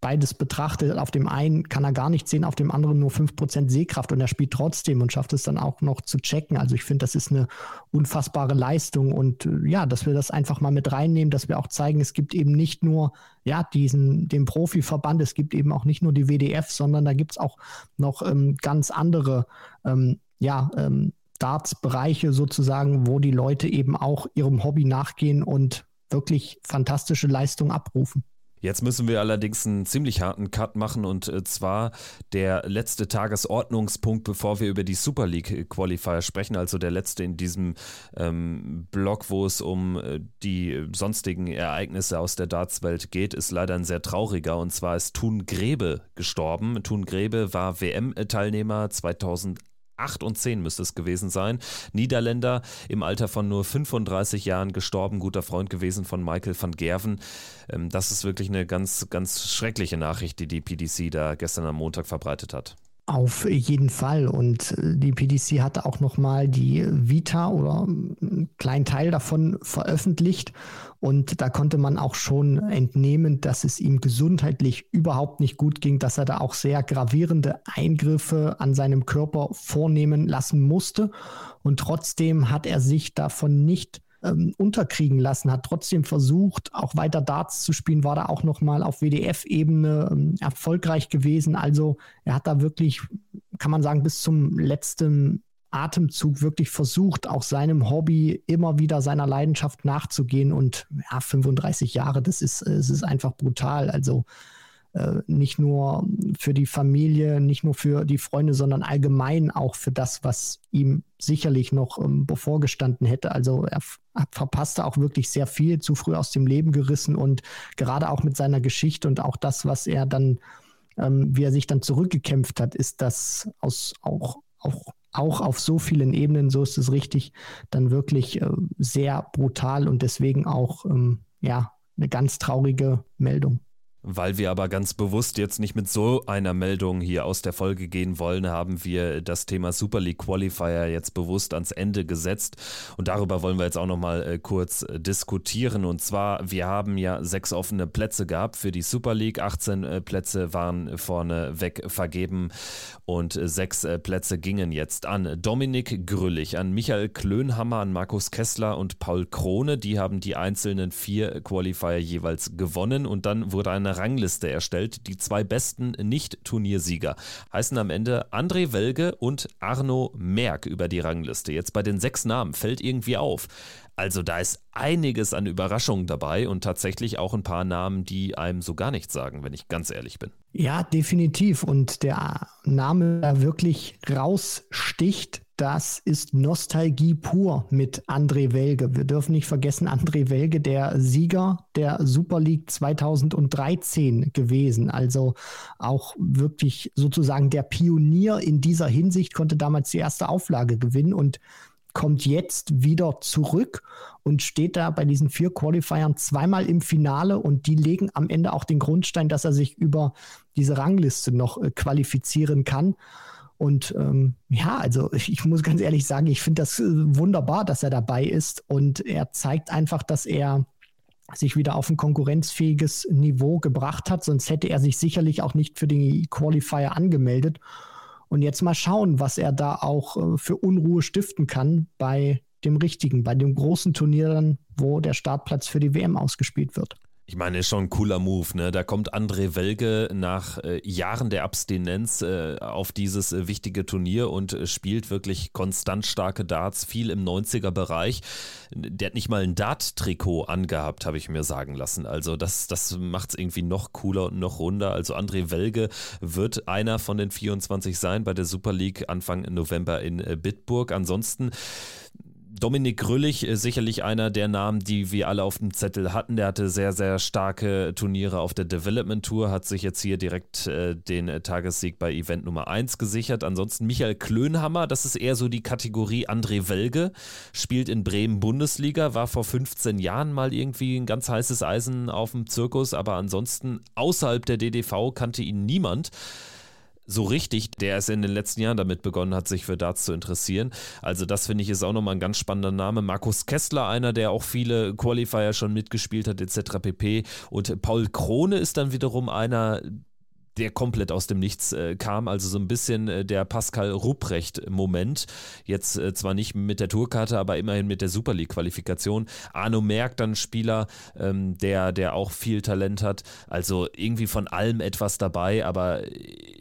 beides betrachtet. Auf dem einen kann er gar nicht sehen, auf dem anderen nur 5% Sehkraft und er spielt trotzdem und schafft es dann auch noch zu checken. Also ich finde, das ist eine unfassbare Leistung und äh, ja, dass wir das einfach mal mit reinnehmen, dass wir auch zeigen, es gibt eben nicht nur ja, diesen, den Profiverband, es gibt eben auch nicht nur die WDF, sondern da gibt es auch noch ähm, ganz andere, ähm, ja, ähm, Darts-Bereiche sozusagen, wo die Leute eben auch ihrem Hobby nachgehen und wirklich fantastische Leistungen abrufen. Jetzt müssen wir allerdings einen ziemlich harten Cut machen und äh, zwar der letzte Tagesordnungspunkt, bevor wir über die Super League Qualifier sprechen, also der letzte in diesem ähm, Block, wo es um äh, die sonstigen Ereignisse aus der Dartswelt geht, ist leider ein sehr trauriger und zwar ist Thun Grebe gestorben. Thun Grebe war WM-Teilnehmer 2008. 8 und 10 müsste es gewesen sein. Niederländer im Alter von nur 35 Jahren gestorben, guter Freund gewesen von Michael van Gerven. Ähm, das ist wirklich eine ganz, ganz schreckliche Nachricht, die die PDC da gestern am Montag verbreitet hat. Auf jeden Fall. Und äh, die PDC hatte auch nochmal die Vita oder einen kleinen Teil davon veröffentlicht. Und da konnte man auch schon entnehmen, dass es ihm gesundheitlich überhaupt nicht gut ging, dass er da auch sehr gravierende Eingriffe an seinem Körper vornehmen lassen musste. Und trotzdem hat er sich davon nicht ähm, unterkriegen lassen, hat trotzdem versucht, auch weiter Darts zu spielen, war da auch nochmal auf WDF-Ebene ähm, erfolgreich gewesen. Also er hat da wirklich, kann man sagen, bis zum letzten Atemzug wirklich versucht, auch seinem Hobby immer wieder seiner Leidenschaft nachzugehen. Und ja, 35 Jahre, das ist, es ist einfach brutal. Also nicht nur für die Familie, nicht nur für die Freunde, sondern allgemein auch für das, was ihm sicherlich noch ähm, bevorgestanden hätte. Also er verpasste auch wirklich sehr viel, zu früh aus dem Leben gerissen und gerade auch mit seiner Geschichte und auch das, was er dann, ähm, wie er sich dann zurückgekämpft hat, ist das aus auch, auch auch auf so vielen Ebenen, so ist es richtig, dann wirklich äh, sehr brutal und deswegen auch ähm, ja eine ganz traurige Meldung. Weil wir aber ganz bewusst jetzt nicht mit so einer Meldung hier aus der Folge gehen wollen, haben wir das Thema Super League Qualifier jetzt bewusst ans Ende gesetzt. Und darüber wollen wir jetzt auch nochmal äh, kurz äh, diskutieren. Und zwar, wir haben ja sechs offene Plätze gehabt für die Super League. 18 äh, Plätze waren vorne weg vergeben und sechs Plätze gingen jetzt an Dominik Grüllig, an Michael Klönhammer, an Markus Kessler und Paul Krone. Die haben die einzelnen vier Qualifier jeweils gewonnen. Und dann wurde eine Rangliste erstellt. Die zwei besten Nicht-Turniersieger heißen am Ende André Welge und Arno Merck über die Rangliste. Jetzt bei den sechs Namen fällt irgendwie auf. Also da ist einiges an Überraschungen dabei und tatsächlich auch ein paar Namen, die einem so gar nichts sagen, wenn ich ganz ehrlich bin. Ja, definitiv. Und der Name, der wirklich raussticht, das ist Nostalgie pur mit André Welge. Wir dürfen nicht vergessen, André Welge, der Sieger der Super League 2013 gewesen. Also auch wirklich sozusagen der Pionier in dieser Hinsicht, konnte damals die erste Auflage gewinnen und kommt jetzt wieder zurück und steht da bei diesen vier Qualifiern zweimal im Finale und die legen am Ende auch den Grundstein, dass er sich über diese Rangliste noch äh, qualifizieren kann. Und ähm, ja, also ich, ich, muss ganz ehrlich sagen, ich finde das äh, wunderbar, dass er dabei ist. Und er zeigt einfach, dass er sich wieder auf ein konkurrenzfähiges Niveau gebracht hat. Sonst hätte er sich sicherlich auch nicht für den Qualifier angemeldet. Und jetzt mal schauen, was er da auch äh, für Unruhe stiften kann bei dem richtigen, bei dem großen Turnier wo der Startplatz für die WM ausgespielt wird. Ich meine, ist schon ein cooler Move, ne? Da kommt André Welge nach äh, Jahren der Abstinenz äh, auf dieses äh, wichtige Turnier und äh, spielt wirklich konstant starke Darts, viel im 90er-Bereich. Der hat nicht mal ein Dart-Trikot angehabt, habe ich mir sagen lassen. Also das, das macht es irgendwie noch cooler und noch runder. Also André Welge wird einer von den 24 sein bei der Super League Anfang November in äh, Bitburg. Ansonsten Dominik Grüllig ist sicherlich einer der Namen, die wir alle auf dem Zettel hatten. Der hatte sehr, sehr starke Turniere auf der Development Tour, hat sich jetzt hier direkt äh, den Tagessieg bei Event Nummer 1 gesichert. Ansonsten Michael Klönhammer, das ist eher so die Kategorie André Welge, spielt in Bremen Bundesliga, war vor 15 Jahren mal irgendwie ein ganz heißes Eisen auf dem Zirkus, aber ansonsten außerhalb der DDV kannte ihn niemand so richtig, der es in den letzten Jahren damit begonnen hat, sich für Darts zu interessieren. Also das finde ich ist auch nochmal ein ganz spannender Name. Markus Kessler, einer, der auch viele Qualifier schon mitgespielt hat, etc. pp. Und Paul Krone ist dann wiederum einer, der komplett aus dem Nichts äh, kam. Also so ein bisschen äh, der Pascal Rupprecht-Moment. Jetzt äh, zwar nicht mit der Tourkarte, aber immerhin mit der Super League-Qualifikation. Arno Merck, dann Spieler, ähm, der, der auch viel Talent hat. Also irgendwie von allem etwas dabei, aber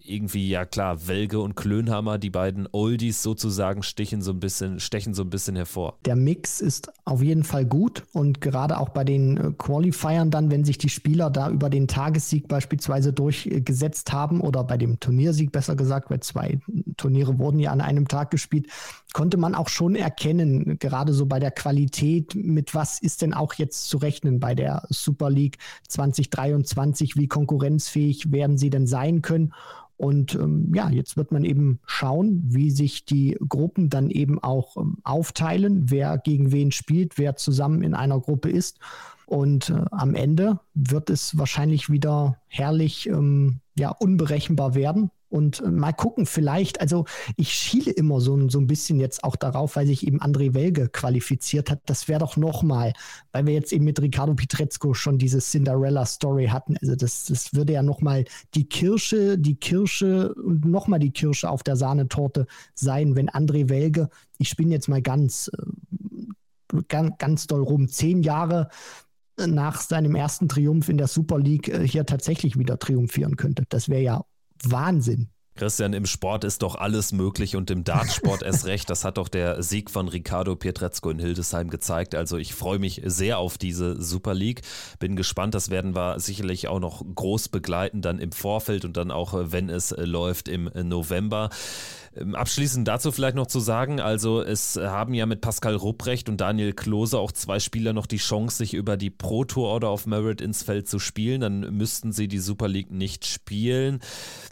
irgendwie, ja klar, Welge und Klönhammer, die beiden Oldies sozusagen, stechen so ein bisschen, stechen so ein bisschen hervor. Der Mix ist auf jeden Fall gut und gerade auch bei den äh, Qualifiern dann, wenn sich die Spieler da über den Tagessieg beispielsweise durchgesetzt gesetzt haben oder bei dem Turniersieg besser gesagt, weil zwei Turniere wurden ja an einem Tag gespielt, konnte man auch schon erkennen, gerade so bei der Qualität, mit was ist denn auch jetzt zu rechnen bei der Super League 2023, wie konkurrenzfähig werden sie denn sein können? Und ähm, ja, jetzt wird man eben schauen, wie sich die Gruppen dann eben auch ähm, aufteilen, wer gegen wen spielt, wer zusammen in einer Gruppe ist. Und äh, am Ende wird es wahrscheinlich wieder herrlich ähm, ja, unberechenbar werden. Und äh, mal gucken, vielleicht, also ich schiele immer so, so ein bisschen jetzt auch darauf, weil sich eben André Welge qualifiziert hat. Das wäre doch nochmal, weil wir jetzt eben mit Ricardo Pietrezco schon diese Cinderella-Story hatten. Also das, das würde ja nochmal die Kirsche, die Kirsche und nochmal die Kirsche auf der Sahnetorte sein, wenn André Welge, ich spinne jetzt mal ganz, äh, ganz, ganz doll rum, zehn Jahre nach seinem ersten Triumph in der Super League äh, hier tatsächlich wieder triumphieren könnte. Das wäre ja Wahnsinn. Christian, im Sport ist doch alles möglich und im Dartsport erst recht. Das hat doch der Sieg von Ricardo Pietrezco in Hildesheim gezeigt. Also ich freue mich sehr auf diese Super League. Bin gespannt, das werden wir sicherlich auch noch groß begleiten, dann im Vorfeld und dann auch, wenn es läuft, im November. Ähm, abschließend dazu vielleicht noch zu sagen, also es haben ja mit Pascal Rupprecht und Daniel Klose auch zwei Spieler noch die Chance, sich über die Pro Tour Order of Merit ins Feld zu spielen. Dann müssten sie die Super League nicht spielen.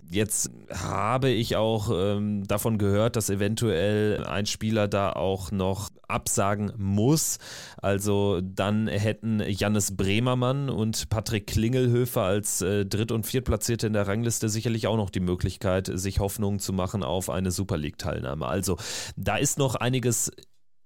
Jetzt habe ich auch ähm, davon gehört, dass eventuell ein Spieler da auch noch absagen muss. Also dann hätten Jannis Bremermann und Patrick Klingelhöfer als äh, Dritt- und Viertplatzierte in der Rangliste sicherlich auch noch die Möglichkeit, sich Hoffnungen zu machen auf eine Super League-Teilnahme. Also da ist noch einiges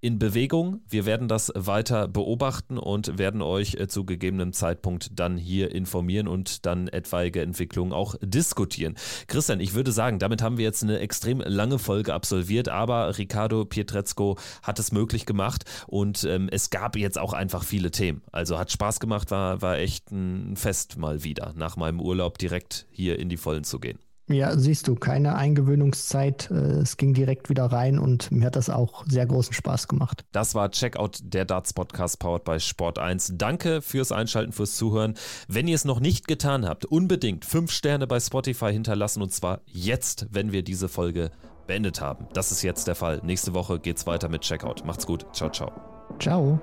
in Bewegung. Wir werden das weiter beobachten und werden euch äh, zu gegebenem Zeitpunkt dann hier informieren und dann etwaige Entwicklungen auch diskutieren. Christian, ich würde sagen, damit haben wir jetzt eine extrem lange Folge absolviert, aber Ricardo Pietrezco hat es möglich gemacht und ähm, es gab jetzt auch einfach viele Themen. Also hat Spaß gemacht, war, war echt ein Fest mal wieder, nach meinem Urlaub direkt hier in die Vollen zu gehen. Ja, siehst du, keine Eingewöhnungszeit. Äh, es ging direkt wieder rein und mir hat das auch sehr großen Spaß gemacht. Das war Checkout der Darts Podcast powered bei Sport 1. Danke fürs Einschalten, fürs Zuhören. Wenn ihr es noch nicht getan habt, unbedingt fünf Sterne bei Spotify hinterlassen und zwar jetzt, wenn wir diese Folge beendet haben. Das ist jetzt der Fall. Nächste Woche geht's weiter mit Checkout. Macht's gut. Ciao, ciao. Ciao.